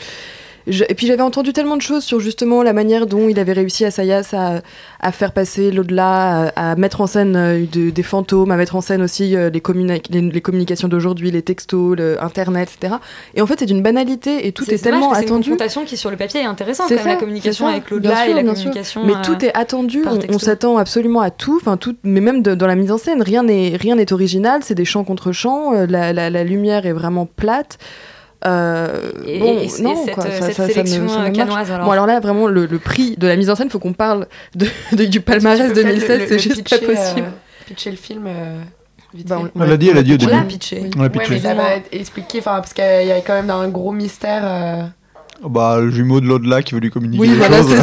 je- et puis j'avais entendu tellement de choses sur justement la manière dont il avait réussi à Sayas à, à faire passer l'au-delà, à, à mettre en scène euh, de- des fantômes, à mettre en scène aussi euh, les, communi- les, les communications d'aujourd'hui, les textos, le Internet, etc. Et en fait, c'est d'une banalité et tout est, dommage tellement que C'est une attendu. confrontation qui sur le papier est intéressante C'est quand même, la ça, communication ça, avec l'au-delà et la communication. Mais euh, tout est attendu, on, s'attend absolument à tout, enfin tout, mais même de- dans la mise en scène, rien n'est rien n'est original, c'est des chants contre la, la- la lumière est vraiment plate. Euh, Et- bon, et- et non, cette, quoi, euh, ça- cette ça- sélection, ça ne euh, marche. canoise, alors Bon alors là vraiment le, le prix de la mise en scène, faut qu'on parle de, de- du palmarès Tu peux peut-être 2016, le- c'est juste pas pitcher, euh, possible. pitcher le film. euh, vite Bah, fait. on- l'a dit, elle a dit au on début. l'a pitché. On l'a Ouais, pitché. mais ça va être expliqué, enfin, parce qu'il y a quand même un gros mystère. Bah, le jumeau de l'au-delà qui veut lui communiquer Oui, des voilà, choses.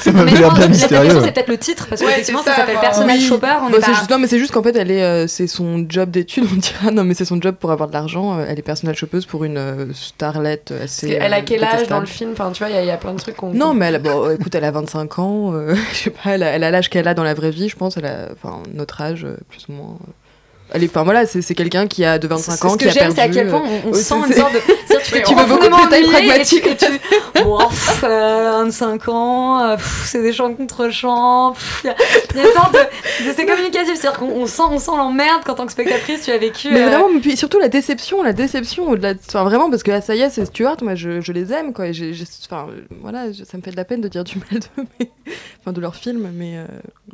c'est ça. Mais l'air bien la mystérieux. question, c'est peut-être le titre, parce Ouais, qu'effectivement, c'est ça ça, s'appelle Personnage Oui. Shopper. On Bon, est c'est pas- juste- non, mais c'est juste qu'en fait, elle est, euh, c'est son job d'étude, on dira. Non, mais c'est son job pour avoir de l'argent. euh, Elle est personnel shoppeuse pour une euh, starlette Parce assez. qu'elle a quel âge dans le film? Enfin, tu vois, il y a- il y, a plein de trucs qu'on. Non, mais elle a, bon, écoute, elle a 25 ans. euh, je sais pas, elle a elle a l'âge qu'elle a dans la vraie vie, je pense. Elle a, enfin, notre âge, plus ou moins. Elle est, enfin voilà, c'est c'est quelqu'un qui a de 25 Ce ans, ce qui que a j'aime, perdu. c'est à quel point euh, on, sent une sorte de. Tu, veux beaucoup de détails ennuyé et tu- pragmatiques. et tu- Bon, pff, euh, 25 ans, euh, c'est des chants contre chants. pff, Il y, a- y une sorte de. de c'est communicatif, c'est-à-dire qu'on on sent, on sent l'emmerde qu'en tant que spectatrice tu as vécu. Mais euh, vraiment, mais puis surtout la déception, la déception au-delà de... Enfin, vraiment, parce que Asayas et Stuart, moi, je, je les aime, quoi. et j'ai- j'ai- Enfin, voilà, ça me fait de la peine de dire du mal mais... enfin, de leur film, mais,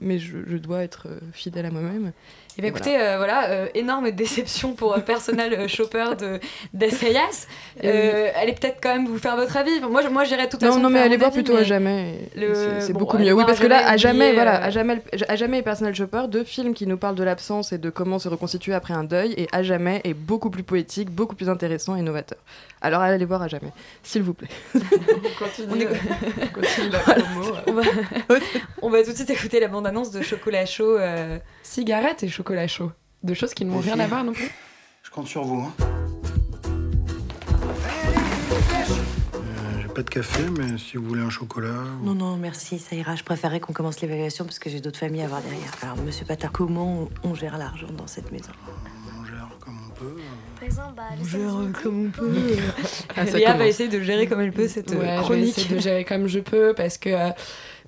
mais je, je dois être fidèle à moi-même. Eh bien, écoutez, euh, voilà, euh, énorme déception pour euh, Personal euh, Shopper de d'Assayas. Euh, allez peut-être quand même vous faire votre avis. Moi, moi j'irai de toute Non, non, mais allez voir avis, plutôt à mais- jamais. Le- C'est bon, beaucoup mieux. Oui, parce que à là, à jamais, voilà, euh, à jamais, à jamais et Personal Shopper, deux films qui nous parlent de l'absence et de comment se reconstituer après un deuil, et à jamais est beaucoup plus poétique, beaucoup plus intéressant et novateur. Alors allez voir à jamais, s'il vous plaît. Continue, On euh, continue la Voilà. promo. euh. On va... on va tout de suite écouter la bande-annonce de Chocolat Chaud. euh, Cigarette et chocolat chaud. Deux choses qui n'ont rien à voir non plus. Je compte sur vous. Hein. Euh, J'ai pas de café, mais si vous voulez un chocolat. ou- Non, non, merci, ça ira. Je préférais qu'on commence l'évaluation parce que j'ai d'autres familles à voir derrière. Alors, monsieur Patard, comment on, gère l'argent dans cette maison? On gère comme on peut. On gère comme on peut. Ah, ça Léa va commence. essayer de gérer comme elle peut cette euh, Ouais, je vais chronique. essayer de gérer comme je peux parce que euh,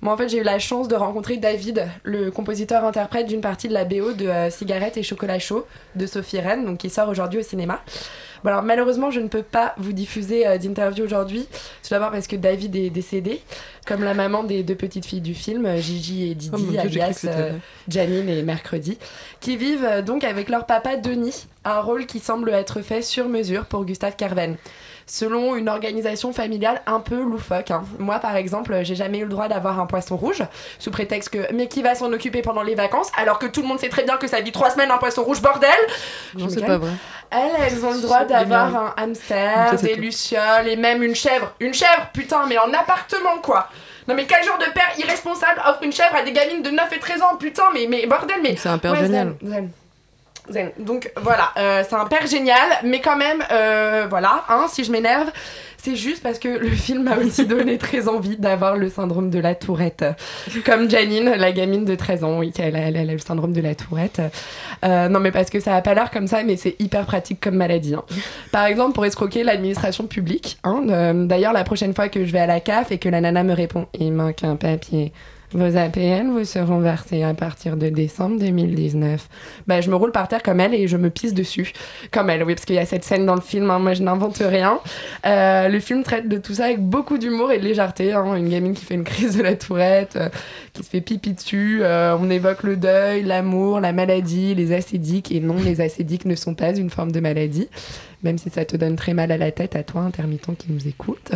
moi en fait j'ai eu la chance de rencontrer David, le compositeur-interprète d'une partie de la BO de euh, Cigarette et Chocolat Chaud de Sophie Rennes, donc qui sort aujourd'hui au cinéma. Bon, alors malheureusement, je ne peux pas vous diffuser euh, d'interview aujourd'hui. Tout d'abord parce que David est décédé, comme la maman des deux petites filles du film, euh, Gigi et Didi, Oh Dieu, alias euh. Janine et Mercredi, qui vivent donc avec leur papa Denis, un rôle qui semble être fait sur mesure pour Gustave Carven. Selon une organisation familiale un peu loufoque. hein. Moi, par exemple, j'ai jamais eu le droit d'avoir un poisson rouge, sous prétexte que mais qui va s'en occuper pendant les vacances, alors que tout le monde sait très bien que ça vit trois semaines un poisson rouge, bordel Je Non, c'est pas vrai. Elles, elles ont le droit d'avoir un hamster, des tout. lucioles et même une chèvre. Une chèvre, putain, mais en appartement quoi non mais quel genre de père irresponsable offre une chèvre à des gamines de 9 et 13 ans? Putain mais, mais bordel mais... C'est un père Ouais, génial. zen, zen. Zen. Donc voilà, euh, c'est un père génial, mais quand même, euh, voilà, hein, si je m'énerve, c'est juste parce que le film m'a aussi donné très envie d'avoir le syndrome de la tourette. Comme Janine, la gamine de 13 ans, oui, elle a, elle a le syndrome de la tourette. Euh, non mais parce que ça a pas l'air comme ça, mais c'est hyper pratique comme maladie. hein. Par exemple, pour escroquer l'administration publique. hein, D'ailleurs, la prochaine fois que je vais à la CAF et que la nana me répond « Il manque un papier », vos APN vous seront versés à partir de décembre 2019. Bah, je me roule par terre comme elle et je me pisse dessus. Comme elle, oui, parce qu'il y a cette scène dans le film, hein, moi je n'invente rien. Euh, le film traite de tout ça avec beaucoup d'humour et de légèreté. hein. Une gamine qui fait une crise de la tourette, euh, qui se fait pipi dessus. euh, on évoque le deuil, l'amour, la maladie, les acédiques. Et non, les acédiques ne sont pas une forme de maladie. Même si ça te donne très mal à la tête, à toi, intermittent qui nous écoute.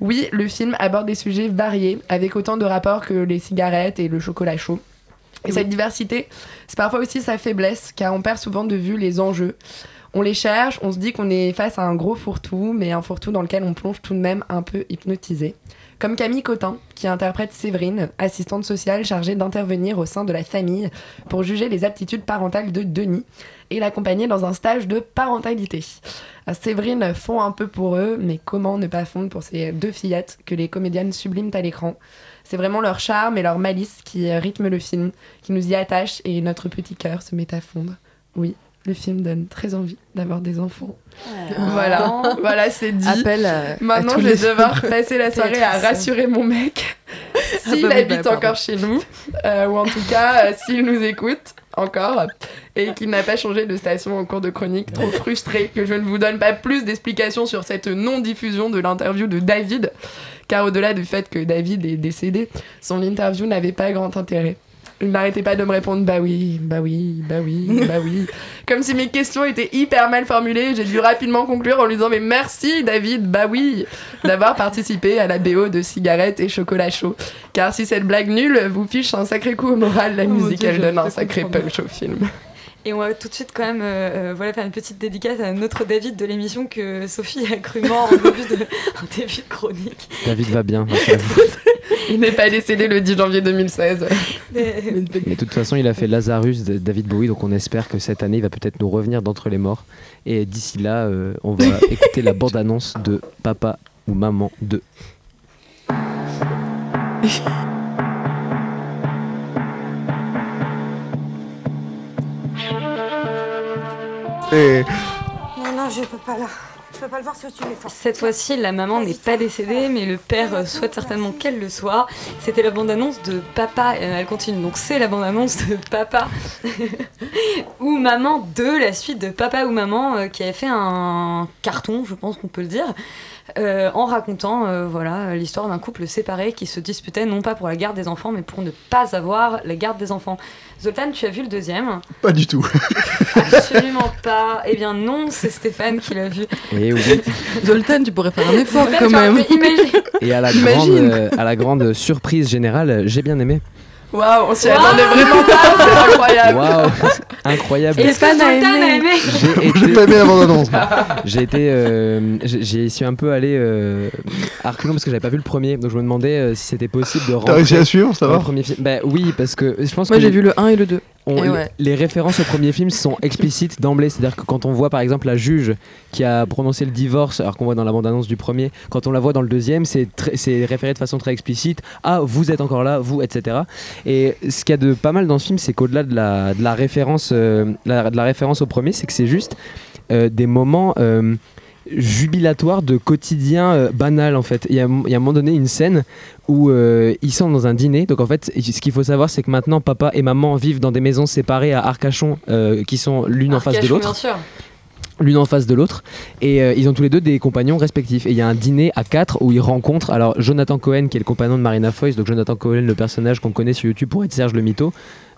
Oui, le film aborde des sujets variés, avec autant de rapports que les cigarettes et le chocolat chaud. Et cette diversité, c'est parfois aussi sa faiblesse, car on perd souvent de vue les enjeux. On les cherche, on se dit qu'on est face à un gros fourre-tout, mais un fourre-tout dans lequel on plonge tout de même un peu hypnotisé. Comme Camille Cotin, qui interprète Séverine, assistante sociale chargée d'intervenir au sein de la famille pour juger les aptitudes parentales de Denis et l'accompagner dans un stage de parentalité. Séverine fond un peu pour eux, mais comment ne pas fondre pour ces deux fillettes que les comédiennes subliment à l'écran? C'est vraiment leur charme et leur malice qui rythment le film, qui nous y attachent et notre petit cœur se met à fondre. Oui, le film donne très envie d'avoir des enfants. Voilà, voilà, c'est dit. Appel à- Maintenant, je vais les- devoir passer la soirée à rassurer mon mec s'il bah oui, habite bah, pardon. encore chez nous, euh, ou en tout cas euh, s'il nous écoute encore, et qu'il n'a pas changé de station en cours de chronique, trop frustré que je ne vous donne pas plus d'explications sur cette non-diffusion de l'interview de David, car au-delà du fait que David est décédé, son interview n'avait pas grand intérêt. Il n'arrêtait pas de me répondre bah oui, bah oui, bah oui, bah oui. Comme si mes questions étaient hyper mal formulées. J'ai dû rapidement conclure en lui disant mais merci David, bah oui, d'avoir participé à la BO de cigarettes et chocolat chaud. Car si cette blague nulle vous fiche un sacré coup au moral, la Oh musique Dieu, elle donne un sacré punch au film. Et on va tout de suite quand même euh, euh, voilà, faire une petite dédicace à notre David de l'émission que Sophie a cru mort en début de, en début de chronique. David va bien. merci à vous. Il n'est pas décédé le 10 janvier 2016. Mais- Mais de toute façon, il a fait Lazarus de David Bowie, donc on espère que cette année, il va peut-être nous revenir d'entre les morts. Et d'ici là, euh, on va écouter la bande-annonce de Papa ou Maman 2. Non, non, je peux pas là. Je peux pas le voir si tu l'effort. Cette fois-ci, la maman n'est pas décédée, mais le père euh, souhaite certainement qu'elle le soit. C'était la bande-annonce de Papa, et elle continue, donc c'est la bande-annonce de Papa ou Maman 2, la suite de Papa ou Maman, euh, qui avait fait un carton, je pense qu'on peut le dire, euh, en racontant euh, voilà l'histoire d'un couple séparé qui se disputait non pas pour la garde des enfants, mais pour ne pas avoir la garde des enfants. Zoltan, tu as vu le deuxième pas du tout. Absolument pas. Eh bien non, c'est Stéphane qui l'a vu. Et, oui. Zoltan, tu pourrais faire un effort Zoltan, quand même. Et à la, Imagine. grande, euh, à la grande surprise générale, j'ai bien aimé. Waouh, on s'y attendait vraiment pas, c'est incroyable. Waouh, incroyable. Est-ce que Zoltan a aimé J'ai été- pas aimé la bande-annonce. J'ai été, euh, j'ai- j'y suis un peu allé euh, à reculons parce que j'avais pas vu le premier, donc je me demandais euh, si c'était possible de rentrer. réussi à suivre, ça va le premier film. Bah oui, parce que je pense Moi, que j'ai vu le 1 et le 2. On- les, références au premier film sont explicites d'emblée, c'est-à-dire que quand on voit par exemple la juge qui a prononcé le divorce, alors qu'on voit dans la bande-annonce du premier, quand on la voit dans le deuxième, c'est référé de façon très explicite. Ah, vous êtes encore là, vous, etc. Et ce qu'il y a de pas mal dans ce film, c'est qu'au-delà de la, de la référence, euh, la- de la référence au premier, c'est que c'est juste euh, des moments. euh, jubilatoires de quotidien euh, banal en fait. Il y, a, il y a un moment donné une scène où euh, ils sont dans un dîner. Donc en fait, ce qu'il faut savoir, c'est que maintenant papa et maman vivent dans des maisons séparées à Arcachon, euh, qui sont l'une en face de l'autre. l'une en face de l'autre et ils ont tous les deux des compagnons respectifs et il y a un dîner à quatre où ils rencontrent alors Jonathan Cohen qui est le compagnon de Marina Foïs donc Jonathan Cohen le personnage qu'on connaît sur YouTube pour être Serge le Mytho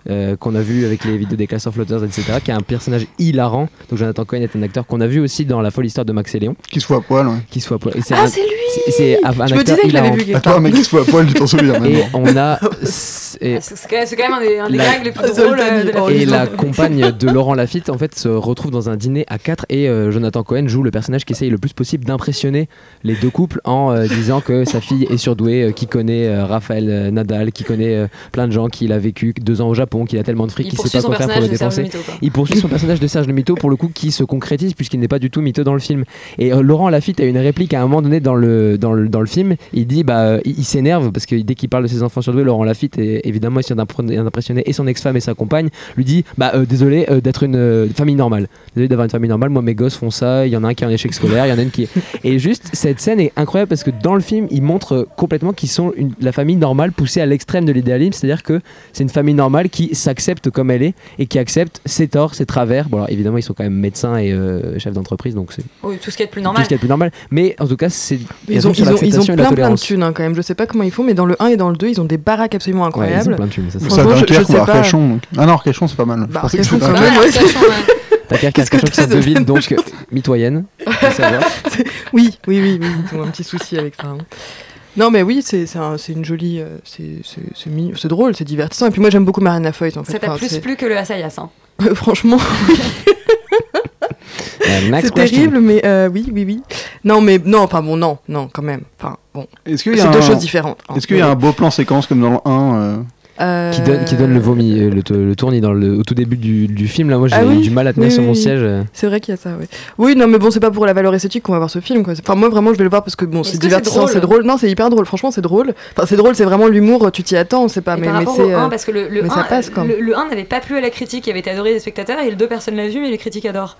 euh, qu'on a vu avec les vidéos des Class of Flotters etc. qui est un personnage hilarant. Donc Jonathan Cohen est un acteur qu'on a vu aussi dans la folle histoire de Max et Léon. Qui se fout à poil ouais. qui se fout à poil. Et Ah, un- c'est lui c'est- un, Je me acteur disais que je l'avais hilarant. vu À toi, mec qui se fout à poil, tu t'en souviens et on a et- C'est quand même, un des, un des La- gags les plus Ah, drôles euh, de la Et la compagne de Laurent Lafitte en fait se retrouve dans un dîner à quatre et euh, Jonathan Cohen joue le personnage qui essaye le plus possible d'impressionner les deux couples en euh, disant que sa fille est surdouée, euh, qui connaît euh, Raphaël euh, Nadal, qui connaît euh, plein de gens, qu'il a vécu deux ans au Japon, qu'il a tellement de fric Il qu'il sait pas quoi faire pour le dépenser. Il poursuit son personnage de Serge le Mytho pour le coup qui se concrétise puisqu'il n'est pas du tout mytho dans le film. Et euh, Laurent Lafitte a une réplique à un moment donné dans le, dans le, dans le film. Il dit bah euh, il, il s'énerve parce que dès qu'il parle de ses enfants surdoués, Laurent Lafitte est évidemment essayant d'impre- d'impressionner et son ex-femme et sa compagne lui dit bah euh, désolé euh, d'être une famille normale. Désolé d'avoir une famille normale. Moi mes gosses font ça. Il y en a un qui est en échec scolaire, il y en a une qui est... et juste cette scène est incroyable parce que dans le film il montre complètement qu'ils sont une- la famille normale poussée à l'extrême de l'idéalisme, c'est-à-dire que c'est une famille normale qui s'accepte comme elle est et qui accepte ses torts, ses travers. Bon alors évidemment ils sont quand même médecins et euh, chefs d'entreprise donc c'est Oui, tout ce qui est de plus tout normal. ce qui est le plus normal. Mais en tout cas c'est Ils ont, ils ont, ils ont l'acceptation et la plein plein de thunes hein, quand même. Je sais pas comment ils font, mais dans le 1 et dans le 2, ils ont des baraques absolument Ouais, ils ont incroyables. plein de thunes, ça, c'est Ça, Dunkerque ou pas. Arcachon. donc. Ah non, Arcachon, c'est pas mal. Bah, Arcachon, c'était quand un- même, ouais. T'as qu'à Qu'est-ce que Arcachon qui sont deux de- villes donc mitoyennes. Oui, oui, oui, oui, ils ont un petit souci avec ça. Non, mais oui, c'est c'est un- une jolie. euh, c'est- C'est c'est mignon, c'est drôle, c'est divertissant. Et puis moi, j'aime beaucoup Marina Foïs en fait. Ça t'a Enfin, plus plu que le Assayas. Hein. Franchement, c'est terrible, mais euh, oui, oui, oui. Non, mais non, enfin bon, non, non, quand même. Enfin bon, c'est deux un- choses différentes. hein. Est-ce qu'il y a un beau plan séquence comme dans le 1 euh, Euh, Qui donne, qui donne le vomi, euh, le, le tournis dans le, au tout début du, du film. Là, moi, j'ai Ah oui du mal à tenir Oui, sur oui, mon oui. siège. C'est vrai qu'il y a ça, oui. Oui, non, mais bon, c'est pas pour la valeur esthétique qu'on va voir ce film, quoi. Enfin, moi, vraiment, je vais le voir parce que bon, c'est divertissant, c'est drôle. Non, c'est hyper drôle. Franchement, c'est drôle. Enfin, c'est drôle, c'est vraiment l'humour. Tu t'y attends, c'est pas. Et Mais, par mais rapport c'est. au 1, euh, parce que le, le mais 1, ça passe, quoi. le, le 1 n'avait pas plu à la critique, il avait été adoré des spectateurs, et le 2, personne l'a vu, mais les critiques adorent.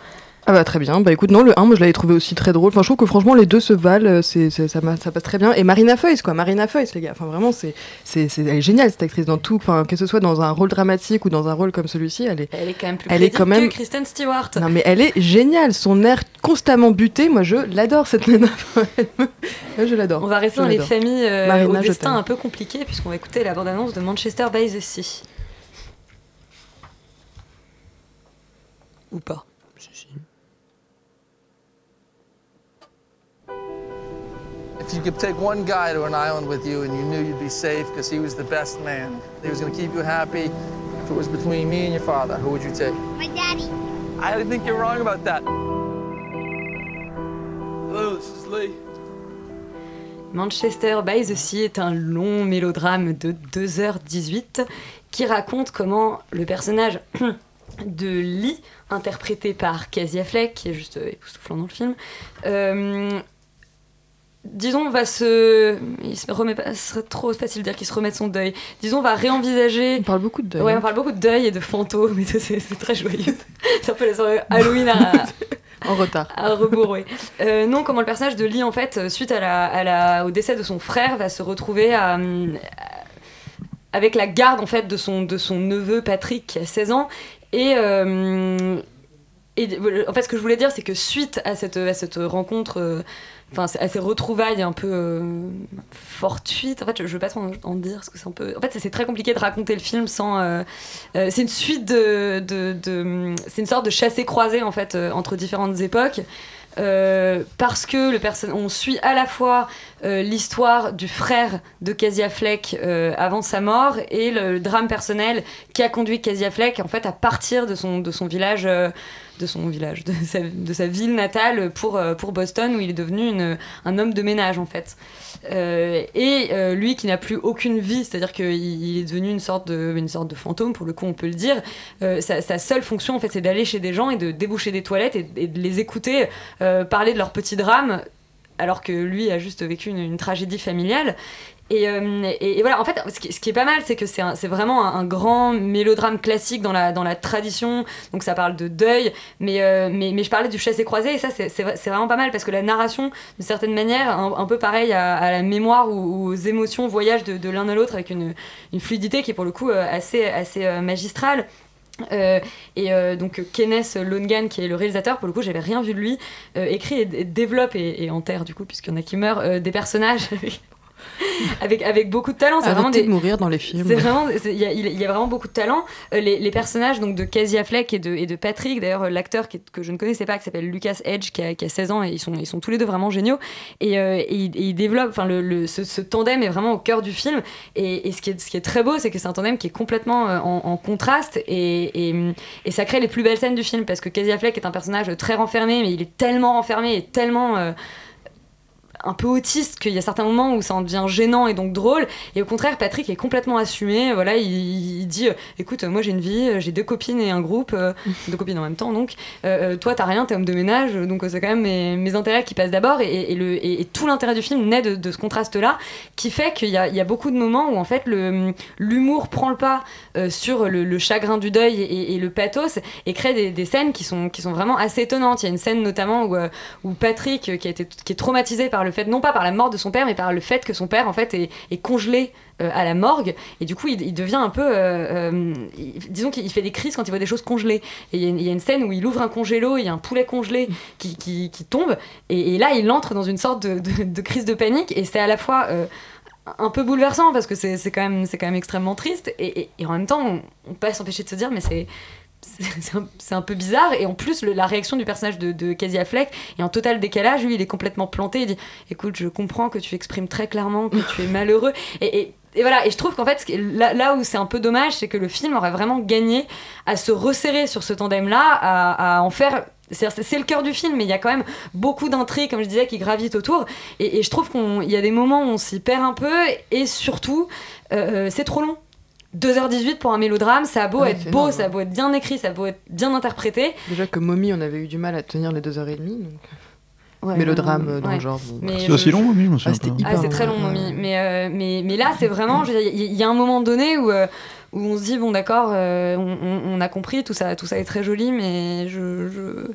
Ah bah très bien. Bah écoute, non, le 1, moi je l'avais trouvé aussi très drôle. Enfin, je trouve que franchement, les deux se valent. euh, C'est, ça, passe très bien. Et Marina Foïs, quoi. Marina Foïs, les gars. Enfin, vraiment, c'est, c'est, c'est- elle est géniale cette actrice dans tout. Enfin, que ce soit dans un rôle dramatique ou dans un rôle comme celui-ci, elle est. Elle est quand même plus Elle est crédible quand même- que Kristen Stewart. Non mais elle est géniale, son air constamment buté, moi je l'adore cette nana. Je l'adore. On va rester dans les familles euh, Marina, au destin un peu compliqué, puisqu'on va écouter la bande-annonce de Manchester by the Sea. Ou pas. If you could take one guy to an island with you and you knew you'd be safe because he was the best man, he was going to keep you happy, if it was between me and your father, who would you take? My daddy. I think you're wrong about that. Hello, this is Lee. Manchester by the Sea est un long mélodrame de 2h18 qui raconte comment le personnage de Lee, interprété par Casey Affleck, qui est juste époustouflant dans le film, euh, disons, va se. Il se remet pas. Ce serait trop facile de dire qu'il se remet de son deuil. Disons, va réenvisager. On parle beaucoup de deuil. Ouais, on parle beaucoup de deuil et de fantômes, et c'est c'est très joyeux. c'est un peu les soirées Halloween à, En retard. à rebours, oui. Euh, non, comment le personnage de Lee, en fait, euh, suite à la, à la- au décès de son frère, va se retrouver à, à- avec la garde, en fait, de son, de son neveu Patrick, qui a 16 ans. Et, euh, en fait, ce que je voulais dire, c'est que suite à cette, à cette rencontre, euh, enfin, à ces retrouvailles un peu euh, fortuites, en fait, je, je veux pas trop en, en dire, parce que c'est un peu. En fait, c'est- très compliqué de raconter le film sans. euh, euh, c'est une suite de. de, de- c'est une sorte de chassé-croisé, en fait, euh, entre différentes époques. Euh, parce que le perso- on suit à la fois euh, l'histoire du frère de Casey Affleck euh, avant sa mort et le, drame personnel qui a conduit Casey Affleck en fait à partir de son, de son village de son village de sa, ville natale pour, euh, pour Boston où il est devenu un homme de ménage en fait Euh, et euh, lui qui n'a plus aucune vie c'est à dire qu'il il est devenu une sorte de une sorte de fantôme pour le coup on peut le dire sa, seule fonction en fait c'est d'aller chez des gens et de déboucher des toilettes et, de les écouter parler de leur petit drame alors que lui a juste vécu une tragédie familiale. Et, euh, et- et voilà, en fait, ce qui, est pas mal, c'est que c'est vraiment un, grand mélodrame classique dans la, dans la tradition. Donc ça parle de deuil, mais, euh, mais, mais je parlais du chassé-croisé, et ça, c'est c'est vrai- c'est vraiment pas mal parce que la narration, de certaine manière, un, peu pareil à, la mémoire ou, aux émotions, voyage de, l'un à l'autre avec une, une fluidité qui est pour le coup euh, assez, assez magistrale. Et donc Kenneth Lonergan, qui est le réalisateur, pour le coup, j'avais rien vu de lui, écrit et, développe et, et enterre du coup, puisqu'il y en a qui meurent, des personnages avec, avec beaucoup de talent. C'est vraiment des... de mourir dans les films. C'est vraiment, il y, a- il y a vraiment beaucoup de talent. Euh, les, les personnages donc de Casey Affleck et de, et de Patrick, d'ailleurs euh, l'acteur que je ne connaissais pas, qui s'appelle Lucas Edge, qui a, qui a 16 ans, et ils sont, ils sont tous les deux vraiment géniaux. Et, euh, et ils- et ils développent, enfin le, le- ce, ce tandem est vraiment au cœur du film. Et, et ce, qui est, ce qui est très beau, c'est que c'est un tandem qui est complètement en, en contraste et, et, et ça crée les plus belles scènes du film parce que Casey Affleck est un personnage très renfermé, mais il est tellement renfermé et tellement euh, un peu autiste qu'il y a certains moments où ça en devient gênant et donc drôle. Et au contraire Patrick est complètement assumé. Voilà il, il dit euh, écoute moi j'ai une vie euh, j'ai deux copines et un groupe euh, deux copines en même temps donc euh, euh, toi t'as rien t'es homme de ménage donc euh, c'est quand même mes, mes intérêts qui passent d'abord. Et, et le, et, et tout l'intérêt du film naît de, de ce contraste là qui fait qu'il y y a beaucoup de moments où en fait le l'humour prend le pas euh, sur le, le chagrin du deuil et, le pathos et crée des, des scènes qui sont, qui sont vraiment assez étonnantes. Il y a une scène notamment où, euh, où Patrick euh, qui, a été, qui est traumatisé par le non pas par la mort de son père mais par le fait que son père en fait est, congelé euh, à la morgue. Et du coup il, devient un peu euh, euh, disons qu'il fait des crises quand il voit des choses congelées. Et il y, a une- scène où il ouvre un congélo il y a un poulet congelé qui, qui, tombe. Et, là il entre dans une sorte de, crise de panique. Et c'est à la fois un peu bouleversant parce que c'est quand même quand même extrêmement triste. Et, en même temps on, on peut s'empêcher de se dire mais c'est c'est- un, un peu bizarre. Et en plus le- la réaction du personnage de, de Casey Affleck est en total décalage. Lui il est complètement planté. Il dit écoute je comprends que tu exprimes très clairement que tu es malheureux. Et, et- et voilà. Et je trouve qu'en fait là, là où c'est un peu dommage c'est que le film aurait vraiment gagné à se resserrer sur ce tandem là à, à en faire c'est c'est le cœur du film, mais il y a quand même beaucoup d'intrigues, comme je disais, qui gravitent autour. Et, et je trouve qu'il y a des moments où on s'y perd un peu, et surtout, euh, c'est trop long. 2h18 pour un mélodrame, ça a beau Ouais, être beau, énorme, ça a beau être bien écrit, ça a beau être bien interprété. Déjà que Mommy, on avait eu du mal à tenir les 2h30. Donc... Ouais, Mélodrame euh, dans ouais. le genre. C'est aussi long, Mommy, je me souviens Ah, c'était Ah, c'est très long, Mommy. Mais, euh, mais, mais là, c'est vraiment. Il y, a un moment donné où, euh, où on se dit bon, d'accord, euh, on, on- on a compris, tout ça, tout ça est très joli, mais je.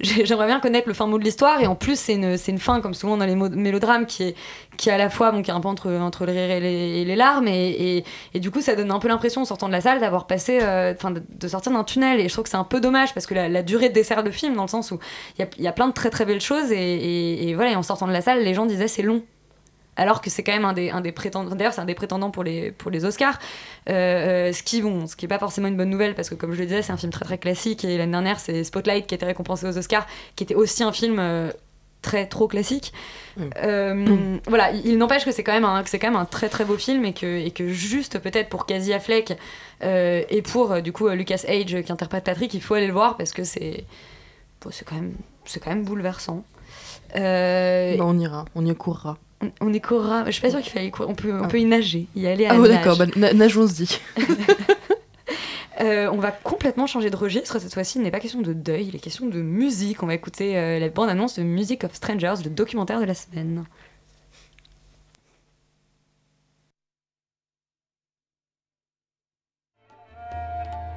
J'aimerais bien connaître le fin mot de l'histoire et en plus c'est une, une fin comme souvent dans les mélodrames qui est, qui est à la fois bon, qui est un peu entre, entre le rire et les, larmes et, et, et du coup ça donne un peu l'impression en sortant de la salle d'avoir passé euh, enfin de, sortir d'un tunnel et je trouve que c'est un peu dommage parce que la, la durée dessert le film dans le sens où il y a, y a plein de très très belles choses et- et voilà et en sortant de la salle les gens disaient c'est long alors que c'est quand même un des, un des prétendants d'ailleurs c'est un des prétendants pour les, pour les Oscars. Euh, euh, ce qui bon ce qui est pas forcément une bonne nouvelle parce que comme je le disais c'est un film très très classique et l'année dernière c'est Spotlight qui a été récompensé aux Oscars qui était aussi un film euh, très trop classique. Euh, voilà il, n'empêche que c'est quand même un c'est quand même un très très beau film et que et que juste peut-être pour Casey Affleck et pour du coup Lucas Age qui interprète Patrick il faut aller le voir parce que c'est bon, c'est quand même c'est quand même bouleversant. Bah, on ira, on y courra. On- on courra. Je suis pas sûre qu'il fallait courir. On peut, on peut y nager, y aller à Ah, nage. d'accord, bah, na- nageons-y. Euh, on va complètement changer de registre. Cette fois-ci, il n'est pas question de deuil, il est question de musique. On va écouter euh, la bande-annonce de Music of Strangers, le documentaire de la semaine.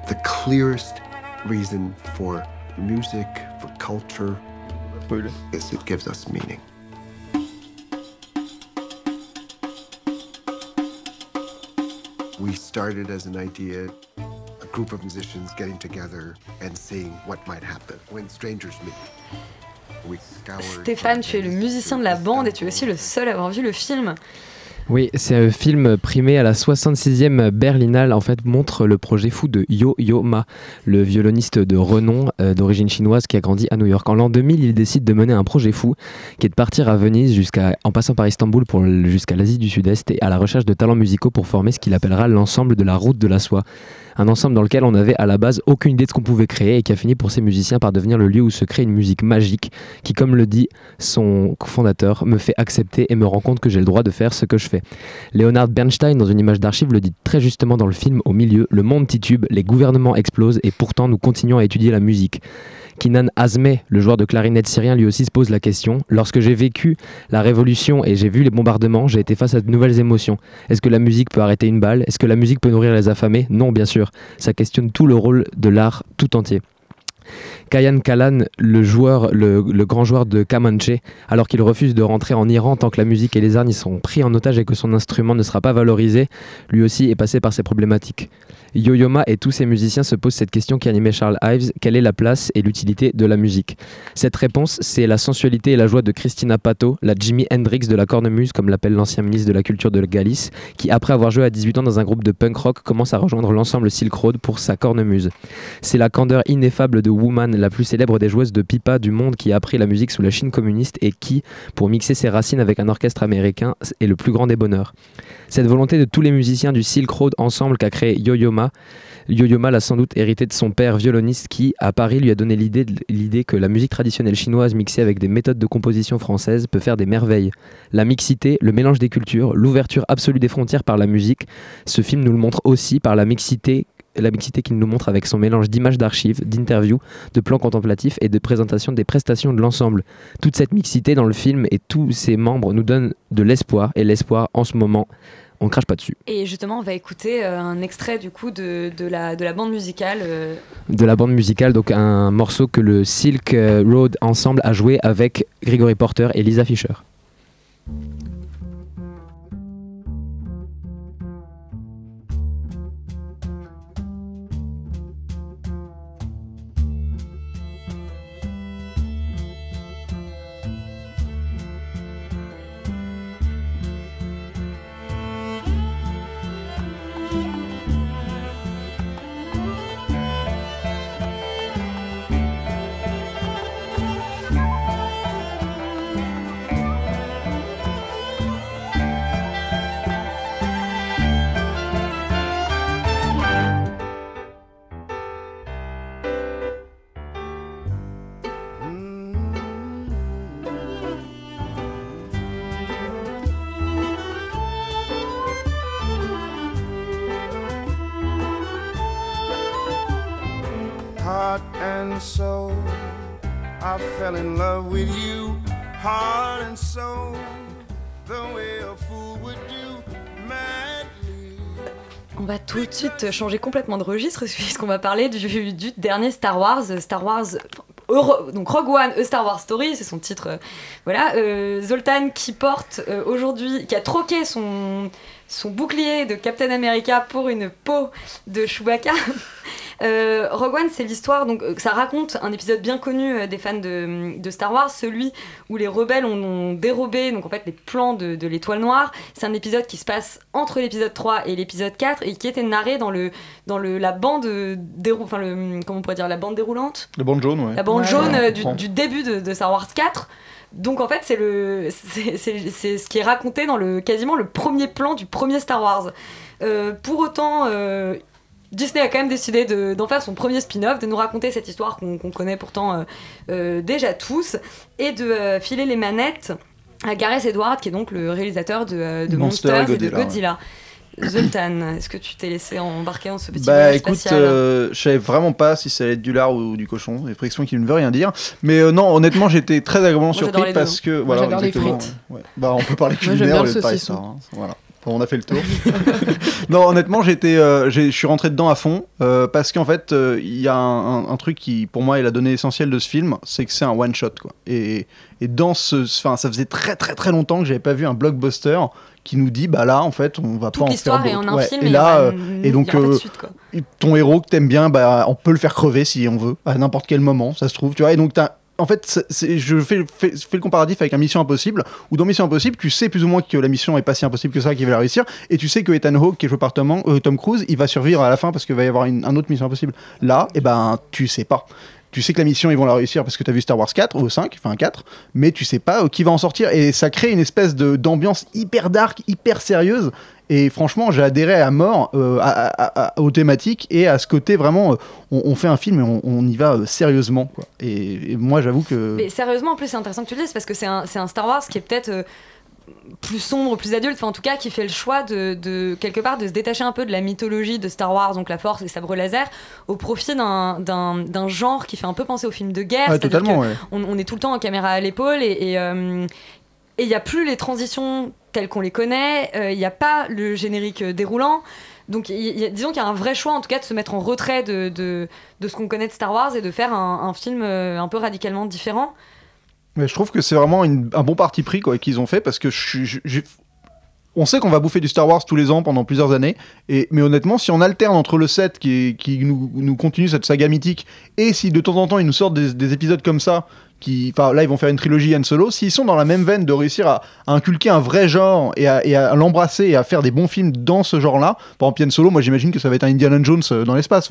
the clearest reason for music, for culture, is it gives us meaning. We started as an idea, a group of musicians getting together and seeing what might happen when strangers meet. Stéphane, tu es le musicien de la bande et tu es aussi le seul à avoir vu le film. Oui, c'est un film primé à la 66e Berlinale. En fait, montre le projet fou de Yo Yo Ma, le violoniste de renom euh, d'origine chinoise qui a grandi à New York. En l'an 2000, il décide de mener un projet fou qui est de partir à Venise jusqu'à, en passant par Istanbul pour jusqu'à l'Asie du Sud-Est et à la recherche de talents musicaux pour former ce qu'il appellera l'ensemble de la route de la soie. Un ensemble dans lequel on n'avait à la base aucune idée de ce qu'on pouvait créer et qui a fini pour ces musiciens par devenir le lieu où se crée une musique magique qui, comme le dit son fondateur, me fait accepter et me rend compte que j'ai le droit de faire ce que je fais. Leonard Bernstein, dans une image d'archive, le dit très justement dans le film Au milieu, le monde titube, les gouvernements explosent et pourtant nous continuons à étudier la musique. Kinan Azmeh, le joueur de clarinette syrien, lui aussi se pose la question. Lorsque j'ai vécu la révolution et j'ai vu les bombardements, j'ai été face à de nouvelles émotions. Est-ce que la musique peut arrêter une balle? Est-ce que la musique peut nourrir les affamés? Non, bien sûr. Ça questionne tout le rôle de l'art tout entier. Kayan Kalan, le, joueur, le, grand joueur de Kamanche, alors qu'il refuse de rentrer en Iran tant que la musique et les arts y sont pris en otage et que son instrument ne sera pas valorisé, lui aussi est passé par ces problématiques. Yo-Yoma et tous ses musiciens se posent cette question qui animait Charles Ives quelle est la place et l'utilité de la musique? Cette réponse, c'est la sensualité et la joie de Christina Pato, la Jimi Hendrix de la cornemuse, comme l'appelle l'ancien ministre de la Culture de Galice, qui, après avoir joué à 18 ans dans un groupe de punk rock, commence à rejoindre l'ensemble Silk Road pour sa cornemuse. C'est la candeur ineffable de Woman, la plus célèbre des joueuses de pipa du monde, qui a appris la musique sous la Chine communiste et qui, pour mixer ses racines avec un orchestre américain, est le plus grand des bonheurs. Cette volonté de tous les musiciens du Silk Road ensemble qu'a créé Yo-Yoma, Yo-Yoma l'a sans doute hérité de son père violoniste qui, à Paris, lui a donné l'idée que la musique traditionnelle chinoise mixée avec des méthodes de composition françaises peut faire des merveilles. La mixité, le mélange des cultures, l'ouverture absolue des frontières par la musique, ce film nous le montre aussi par la mixité la mixité qu'il nous montre avec son mélange d'images d'archives, d'interviews, de plans contemplatifs et de présentation des prestations de l'ensemble. Toute cette mixité dans le film et tous ses membres nous donnent de l'espoir et l'espoir en ce moment, on ne crache pas dessus. Et justement, on va écouter euh, un extrait du coup de, de la, de la bande musicale. euh, De la bande musicale, donc un morceau que le Silk euh, Road Ensemble a joué avec Gregory Porter et Lisa Fischer. On va tout de suite changer complètement de registre puisqu'on va parler du, dernier Star Wars, Star Wars. Donc Rogue One, A Star Wars Story, c'est son titre. euh, voilà, euh, Zoltan qui porte euh, aujourd'hui, qui a troqué son, son bouclier de Captain America pour une peau de Chewbacca. Euh, Rogue One, c'est l'histoire, donc euh, ça raconte un épisode bien connu euh, des fans de, de Star Wars, celui où les rebelles ont, ont dérobé donc en fait les plans de, de l'étoile noire. C'est un épisode qui se passe entre l'épisode 3 et l'épisode 4 et qui était narré dans le dans le la bande euh, dérou- enfin le comment on pourrait dire la bande déroulante, Le bande jaune, ouais. la bande Ouais, jaune ouais, du, début de, de Star Wars 4. Donc en fait, c'est le c'est- c'est c'est ce qui est raconté dans le quasiment le premier plan du premier Star Wars. Euh, pour autant, euh, Disney a quand même décidé de- d'en faire son premier spin-off, de nous raconter cette histoire qu'on connaît pourtant euh, euh, déjà tous, et de euh, filer les manettes à Gareth Edwards, qui est donc le réalisateur de, de Monster Monsters et et de Godzilla, ouais. Zoltan, est-ce que tu t'es laissé embarquer dans ce petit Bah voyage écoute, euh, je savais vraiment pas si ça allait être du lard ou du cochon, expression qui ne veut rien dire. Mais euh, non, honnêtement, j'étais très agréablement surpris parce que Moi, voilà, j'adore les exactement, frites. ouais. Bah on peut parler Moi, culinaire bien au le saucisson. Wars, Voilà. On a fait le tour. non, honnêtement, j'étais, euh, je suis rentré dedans à fond euh, parce qu'en fait, euh, il y a un, un- un truc qui, pour moi, est la donnée essentielle de ce film, c'est que c'est un one shot, quoi. Et, et dans ce, enfin, ça faisait très très très longtemps que j'avais pas vu un blockbuster qui nous dit, bah là, en fait, on va Toute pas en faire en un Ouais. film Et là, et donc, suite, quoi. ton héros que t'aimes bien, bah, on peut le faire crever si on veut, à n'importe quel moment, ça se trouve, tu vois. Et donc, t'as- en fait, je fais, le comparatif avec un Mission Impossible, où dans Mission Impossible, tu sais plus ou moins que la mission est pas si impossible que ça, qu'il va la réussir, et tu sais que Ethan Hawke, qui est joué par Tom, euh, Cruise, il va survivre à la fin parce qu'il va y avoir une, un autre Mission Impossible. Là, et ben, tu sais pas. Tu sais que la mission, ils vont la réussir parce que tu as vu Star Wars 4 ou 5, enfin 4, mais tu sais pas euh, qui va en sortir. Et ça crée une espèce d'ambiance hyper dark, hyper sérieuse. Et franchement, j'ai adhéré à mort euh, aux thématiques et à ce côté vraiment, euh, on, fait un film et on, y va sérieusement. Et, moi, j'avoue que. Mais sérieusement, en plus, c'est intéressant que tu le dises parce que c'est un, un Star Wars qui est peut-être plus sombre, plus adulte, enfin en tout cas qui fait le choix de, de, quelque part de se détacher un peu de la mythologie de Star Wars, donc la force, les sabres laser, au profit d'un- genre qui fait un peu penser au film de guerre. Ouais, c'est-à-dire totalement, que ouais. on, on est tout le temps en caméra à l'épaule et et, euh, et il n'y a plus les transitions telles qu'on les connaît, euh, il n'y a pas le générique euh, déroulant. Donc y a- disons qu'il y a un vrai choix en tout cas de se mettre en retrait de, de, de ce qu'on connaît de Star Wars et de faire un, un film un peu radicalement différent. Mais je trouve que c'est vraiment un bon parti pris quoi qu'ils ont fait parce que on sait qu'on va bouffer du Star Wars tous les ans pendant plusieurs années, et, mais honnêtement, si on alterne entre le 7 qui, qui nous, continue cette saga mythique, et si de temps en temps ils nous sortent des, des épisodes comme ça, qui, là ils vont faire une trilogie Han Solo, s'ils sont dans la même veine de réussir à, inculquer un vrai genre et à, l'embrasser et à faire des bons films dans ce genre-là, par exemple Han Solo, moi j'imagine que ça va être un Indiana Jones euh, dans l'espace,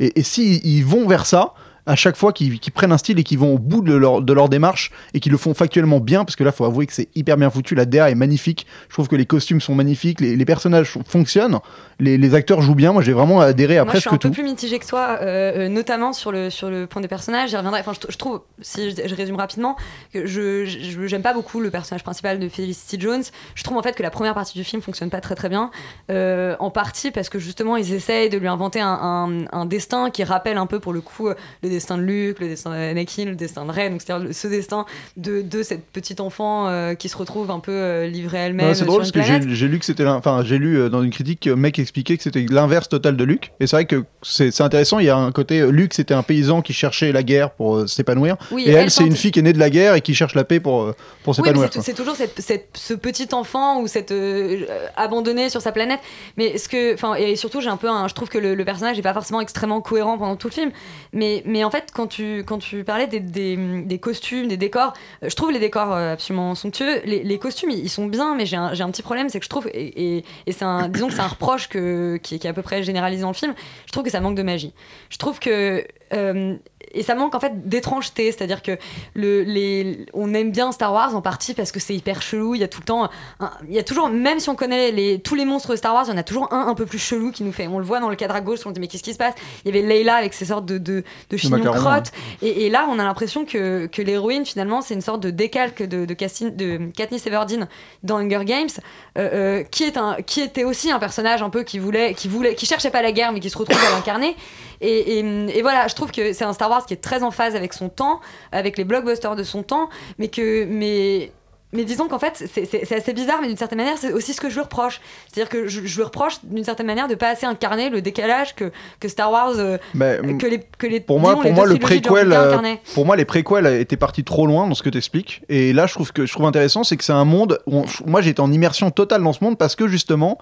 et, et si ils vont vers ça, à chaque fois qu'ils prennent un style et qu'ils vont au bout de leur, de leur démarche et qu'ils le font factuellement bien, parce que là, faut avouer que c'est hyper bien foutu, la DA est magnifique, je trouve que les costumes sont magnifiques, les, les personnages fonctionnent, les, les acteurs jouent bien, moi j'ai vraiment adhéré à Moi, je suis presque un peu tout. plus mitigée que toi, euh, euh, notamment sur le, sur le point des personnages. J'y reviendrai. Enfin, je, je trouve, si je, je résume rapidement, que je j'aime pas beaucoup le personnage principal de Felicity Jones. Je trouve en fait que la première partie du film fonctionne pas très très bien. Euh, en partie parce que justement, ils essayent de lui inventer un, un- un destin qui rappelle un peu pour le coup le destin de Luke, le destin d'Anakin, le destin de Rey. Donc, c'est-à-dire ce destin de, de cette petite enfant euh, qui se retrouve un peu euh, livrée elle-même. C'est drôle parce que j'ai lu que c'était enfin j'ai lu euh, dans une critique que mec expliquait que c'était l'inverse total de Luke et c'est vrai que c'est c'est intéressant il y a un côté Luke c'était un paysan qui cherchait la guerre pour s'épanouir Oui, et elle elle c'est une fille qui est née de la guerre et qui cherche la paix pour pour s'épanouir c'est toujours cette, cette- ce petit enfant ou cette euh, euh, abandonné sur sa planète. Mais ce que, enfin, et surtout, j'ai un peu, un- je trouve que le, le personnage n'est pas forcément extrêmement cohérent pendant tout le film. Mais, mais en fait, quand tu, quand tu parlais des, des, costumes, des décors, euh, je trouve les décors euh, absolument somptueux. Les, costumes, ils, sont bien, mais j'ai un, un petit problème, c'est que je trouve, et, et, et c'est un, disons que c'est un reproche que, qui, qui est à peu près généralisé dans le film. Je trouve que ça manque de magie. Je trouve que euh, et ça manque en fait d'étrangeté, c'est-à-dire que le, les, on aime bien Star Wars en partie parce que c'est hyper chelou. Il y a tout le temps, un- il y a toujours, même si on connaît les, tous les monstres de Star Wars, il y en a toujours un un peu plus chelou qui nous fait. On le voit dans le cadre à gauche, on se dit mais qu'est-ce qui se passe? Il y avait Leila avec ses sortes de, de, de chignons crottes, et, et là on a l'impression que, que l'héroïne finalement c'est une sorte de décalque de, de, Cassin- de Katniss Everdeen dans Hunger Games, euh, euh, qui est un, qui était aussi un personnage un peu qui voulait, qui voulait, qui cherchait pas la guerre mais qui se retrouve à l'incarner. Et, et, et voilà, je trouve que c'est un Star Wars qui est très en phase avec son temps, avec les blockbusters de son temps, mais que mais mais disons qu'en fait, c'est- assez bizarre, mais d'une certaine manière, c'est aussi ce que je lui reproche. C'est-à-dire que je, je lui reproche d'une certaine manière de pas assez incarner le décalage que, que Star Wars, euh, Mais, que les, que les Pour moi, disons, pour les moi deux le préquel, euh, pour moi, les préquels étaient partis trop loin dans ce que tu expliques. Et là, je trouve que je trouve intéressant, c'est que c'est un monde où on- moi j'étais en immersion totale dans ce monde parce que justement,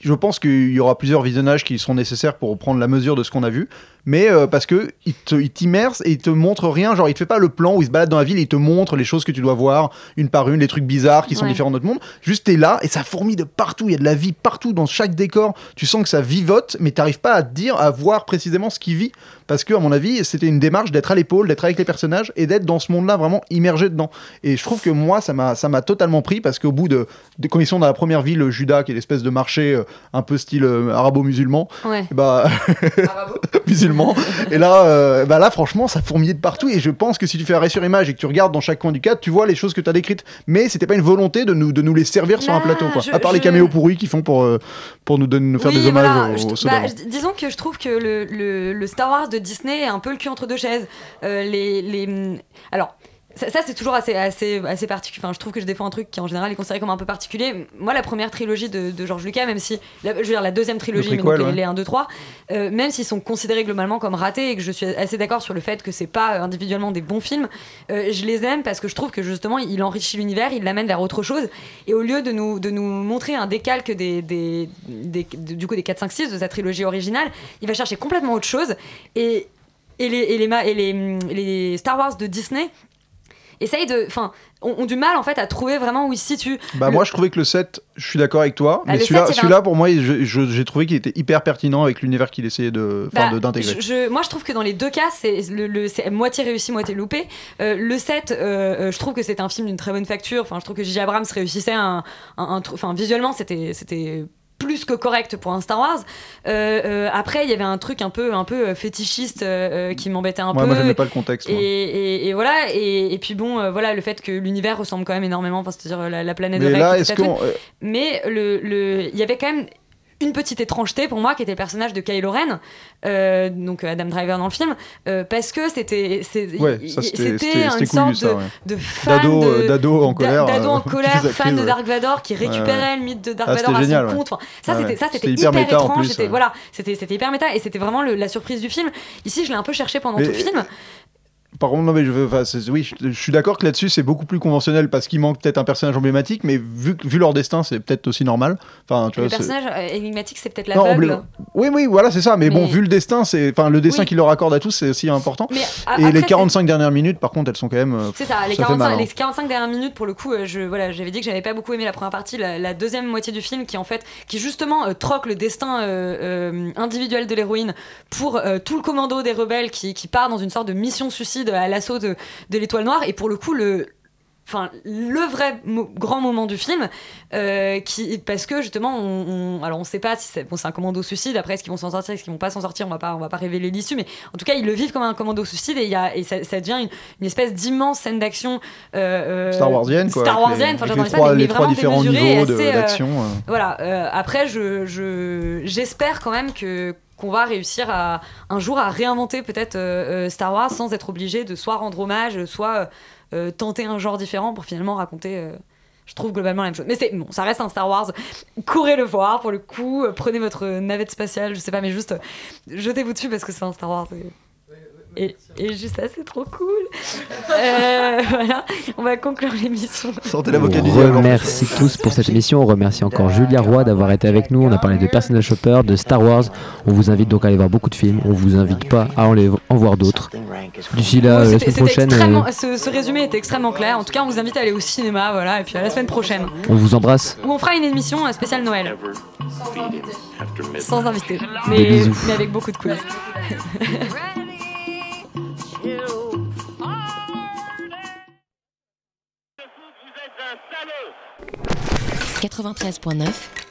je pense qu'il y aura plusieurs visionnages qui seront nécessaires pour prendre la mesure de ce qu'on a vu. Mais euh, parce que il t'immerse et il te montre rien, genre il te fait pas le plan où il se balade dans la ville, et il te montre les choses que tu dois voir une par une, les trucs bizarres qui sont Ouais. différents de notre monde. Juste t'es là et ça fourmille de partout, il y a de la vie partout dans chaque décor. Tu sens que ça vivote, mais t'arrives pas à te dire, à voir précisément ce qui vit, parce que à mon avis c'était une démarche d'être à l'épaule, d'être avec les personnages et d'être dans ce monde-là vraiment immergé dedans. Et je trouve que moi ça m'a ça m'a totalement pris parce qu'au bout de, de quand ils sont dans la première ville, Juda, qui est l'espèce de marché euh, un peu style euh, arabo-musulman, Ouais. bah musulman. Et là, euh, bah là, franchement, ça fourmillait de partout. Et je pense que si tu fais arrêt sur image et que tu regardes dans chaque coin du cadre, tu vois les choses que tu as décrites. Mais c'était pas une volonté de nous, de nous les servir sur un plateau, quoi. je- à part les caméos pourris qu'ils font pour, euh, pour nous, donner, nous faire Oui, des hommages voilà, au, je- au bah, disons que je trouve que le, le- le Star Wars de Disney est un peu le cul entre deux chaises. Euh, les, les... Alors, ça, ça, c'est toujours assez, assez, assez particulier. Enfin, je trouve que je défends un truc qui en général est considéré comme un peu particulier. Moi, la première trilogie de, de George Lucas, même si. la- je veux dire, la deuxième trilogie, Le mais donc les, ouais. les 1, 2, 3, euh, même s'ils sont considérés globalement comme ratés et que je suis assez d'accord sur le fait que c'est pas euh, individuellement des bons films, euh, je les aime parce que je trouve que justement, il enrichit l'univers, il l'amène vers autre chose. Et au lieu de nous, de nous montrer un décalque des, des, des- de- du coup, des 4, 5, 6 de sa trilogie originale, il va chercher complètement autre chose. Et, et, les, et, les, ma- et les, les Star Wars de Disney essayent de. Enfin, ont, ont du mal en fait à trouver vraiment où ils se situent. Bah Le- moi je trouvais que le 7, je suis d'accord avec toi, Ah, mais celui-là 7, il y avait celui-là, un- pour moi j'ai trouvé qu'il était hyper pertinent avec l'univers qu'il essayait de, Bah, d'intégrer. je- je- moi, je trouve que dans les deux cas, c'est le, le- c'est moitié réussi, moitié loupé. Euh, le 7, euh, euh, je trouve que c'est un film d'une très bonne facture. Enfin, je trouve que J.J. Abrams réussissait un, enfin, visuellement, c'était, c'était plus que correct pour un Star Wars. Euh, euh, après, il y avait un truc un peu, un peu euh, fétichiste euh, qui m'embêtait un Ouais, peu. moi, j'aimais pas le contexte, Et, moi. et- et voilà. Et, et puis bon, voilà, le fait que l'univers ressemble quand même énormément. Enfin, c'est-à-dire la, la planète Mais de là, est-ce Mais le, le- il y avait quand même une petite étrangeté pour moi qui était le personnage de Kylo Ren, euh, donc Adam Driver dans le film, euh, parce que c'était Ouais, c'était- une sorte ça, de, ouais. de fan D'ado, de- euh, d'ado en colère, d'ado en euh, colère, fan crise, de. Dark Vador qui récupérait ouais. le mythe de Ah, Dark c'était Vador à génial, son compte. Enfin, ça c'était ça c'était hyper, hyper méta, en étrange, plus, voilà, c'était c'était hyper méta et c'était vraiment le- la surprise du film. Ici, je l'ai un peu cherché pendant Mais- tout le film. Par contre, non, mais je veux, enfin, oui, je, je suis d'accord que là-dessus, c'est beaucoup plus conventionnel parce qu'il manque peut-être un personnage emblématique, mais vu, vu leur destin, c'est peut-être aussi normal. Enfin, tu Le vois, personnage euh, énigmatique, c'est peut-être Non, l'aveugle. Oui, oui, voilà, c'est ça. Mais, bon, vu le destin, c'est, enfin, le destin Oui. qu'il leur accorde à tous, c'est aussi important. Mais Et après, les c'est- 45 dernières minutes, par contre, elles sont quand même. euh, C'est ça, les, fait 45, mal, hein. les 45 dernières minutes, pour le coup, euh, je, voilà, j'avais dit que j'avais pas beaucoup aimé la première partie, la, la deuxième moitié du film qui, en fait, qui justement troque le destin individuel de l'héroïne pour tout le commando des rebelles qui, qui part dans une sorte de mission suicide à l'assaut de, de l'étoile noire. Et pour le coup, le. Enfin, le vrai mo- grand moment du film, euh, qui, parce que justement, on, on- alors on sait pas si c'est bon, c'est un commando suicide. Après, est-ce qu'ils vont s'en sortir, est-ce qu'ils vont pas s'en sortir On va pas, on va pas révéler l'issue, mais en tout cas, ils le vivent comme un commando suicide et, y a, et ça, ça devient une, une espèce d'immense scène d'action euh, euh, Star Warsienne, quoi. Star Warsienne, enfin, j'entends ça, trois, mais- mais les trois vraiment différents niveaux euh, d'action. euh. Voilà. après, je, je- j'espère quand même que qu'on va réussir un jour à réinventer peut-être euh, euh, Star Wars sans être obligé de soit rendre hommage, soit euh, tenter un genre différent pour finalement raconter. je trouve globalement la même chose. Mais c'est bon, ça reste un Star Wars. Courez le voir pour le coup. Prenez votre navette spatiale, je sais pas, mais juste jetez-vous dessus parce que c'est un Star Wars. Et, et juste ça, c'est trop cool. Euh, voilà, on va conclure l'émission. Sortez l'avocat du On diable. remercie tous pour cette émission. On remercie encore Julia Roy d'avoir été avec nous. On a parlé de Personal Shopper, de Star Wars. On vous invite donc à aller voir beaucoup de films. On vous invite pas à en, les- en voir d'autres. D'ici là, euh, la semaine c'était prochaine, extrêmement- euh, ce, ce résumé était extrêmement clair. En tout cas, on vous invite à aller au cinéma, voilà, et puis à la semaine prochaine. on vous embrasse. Où on fera une émission euh, spéciale Noël. Sans invité. Mais, bisous. mais avec beaucoup de quiz. 93.9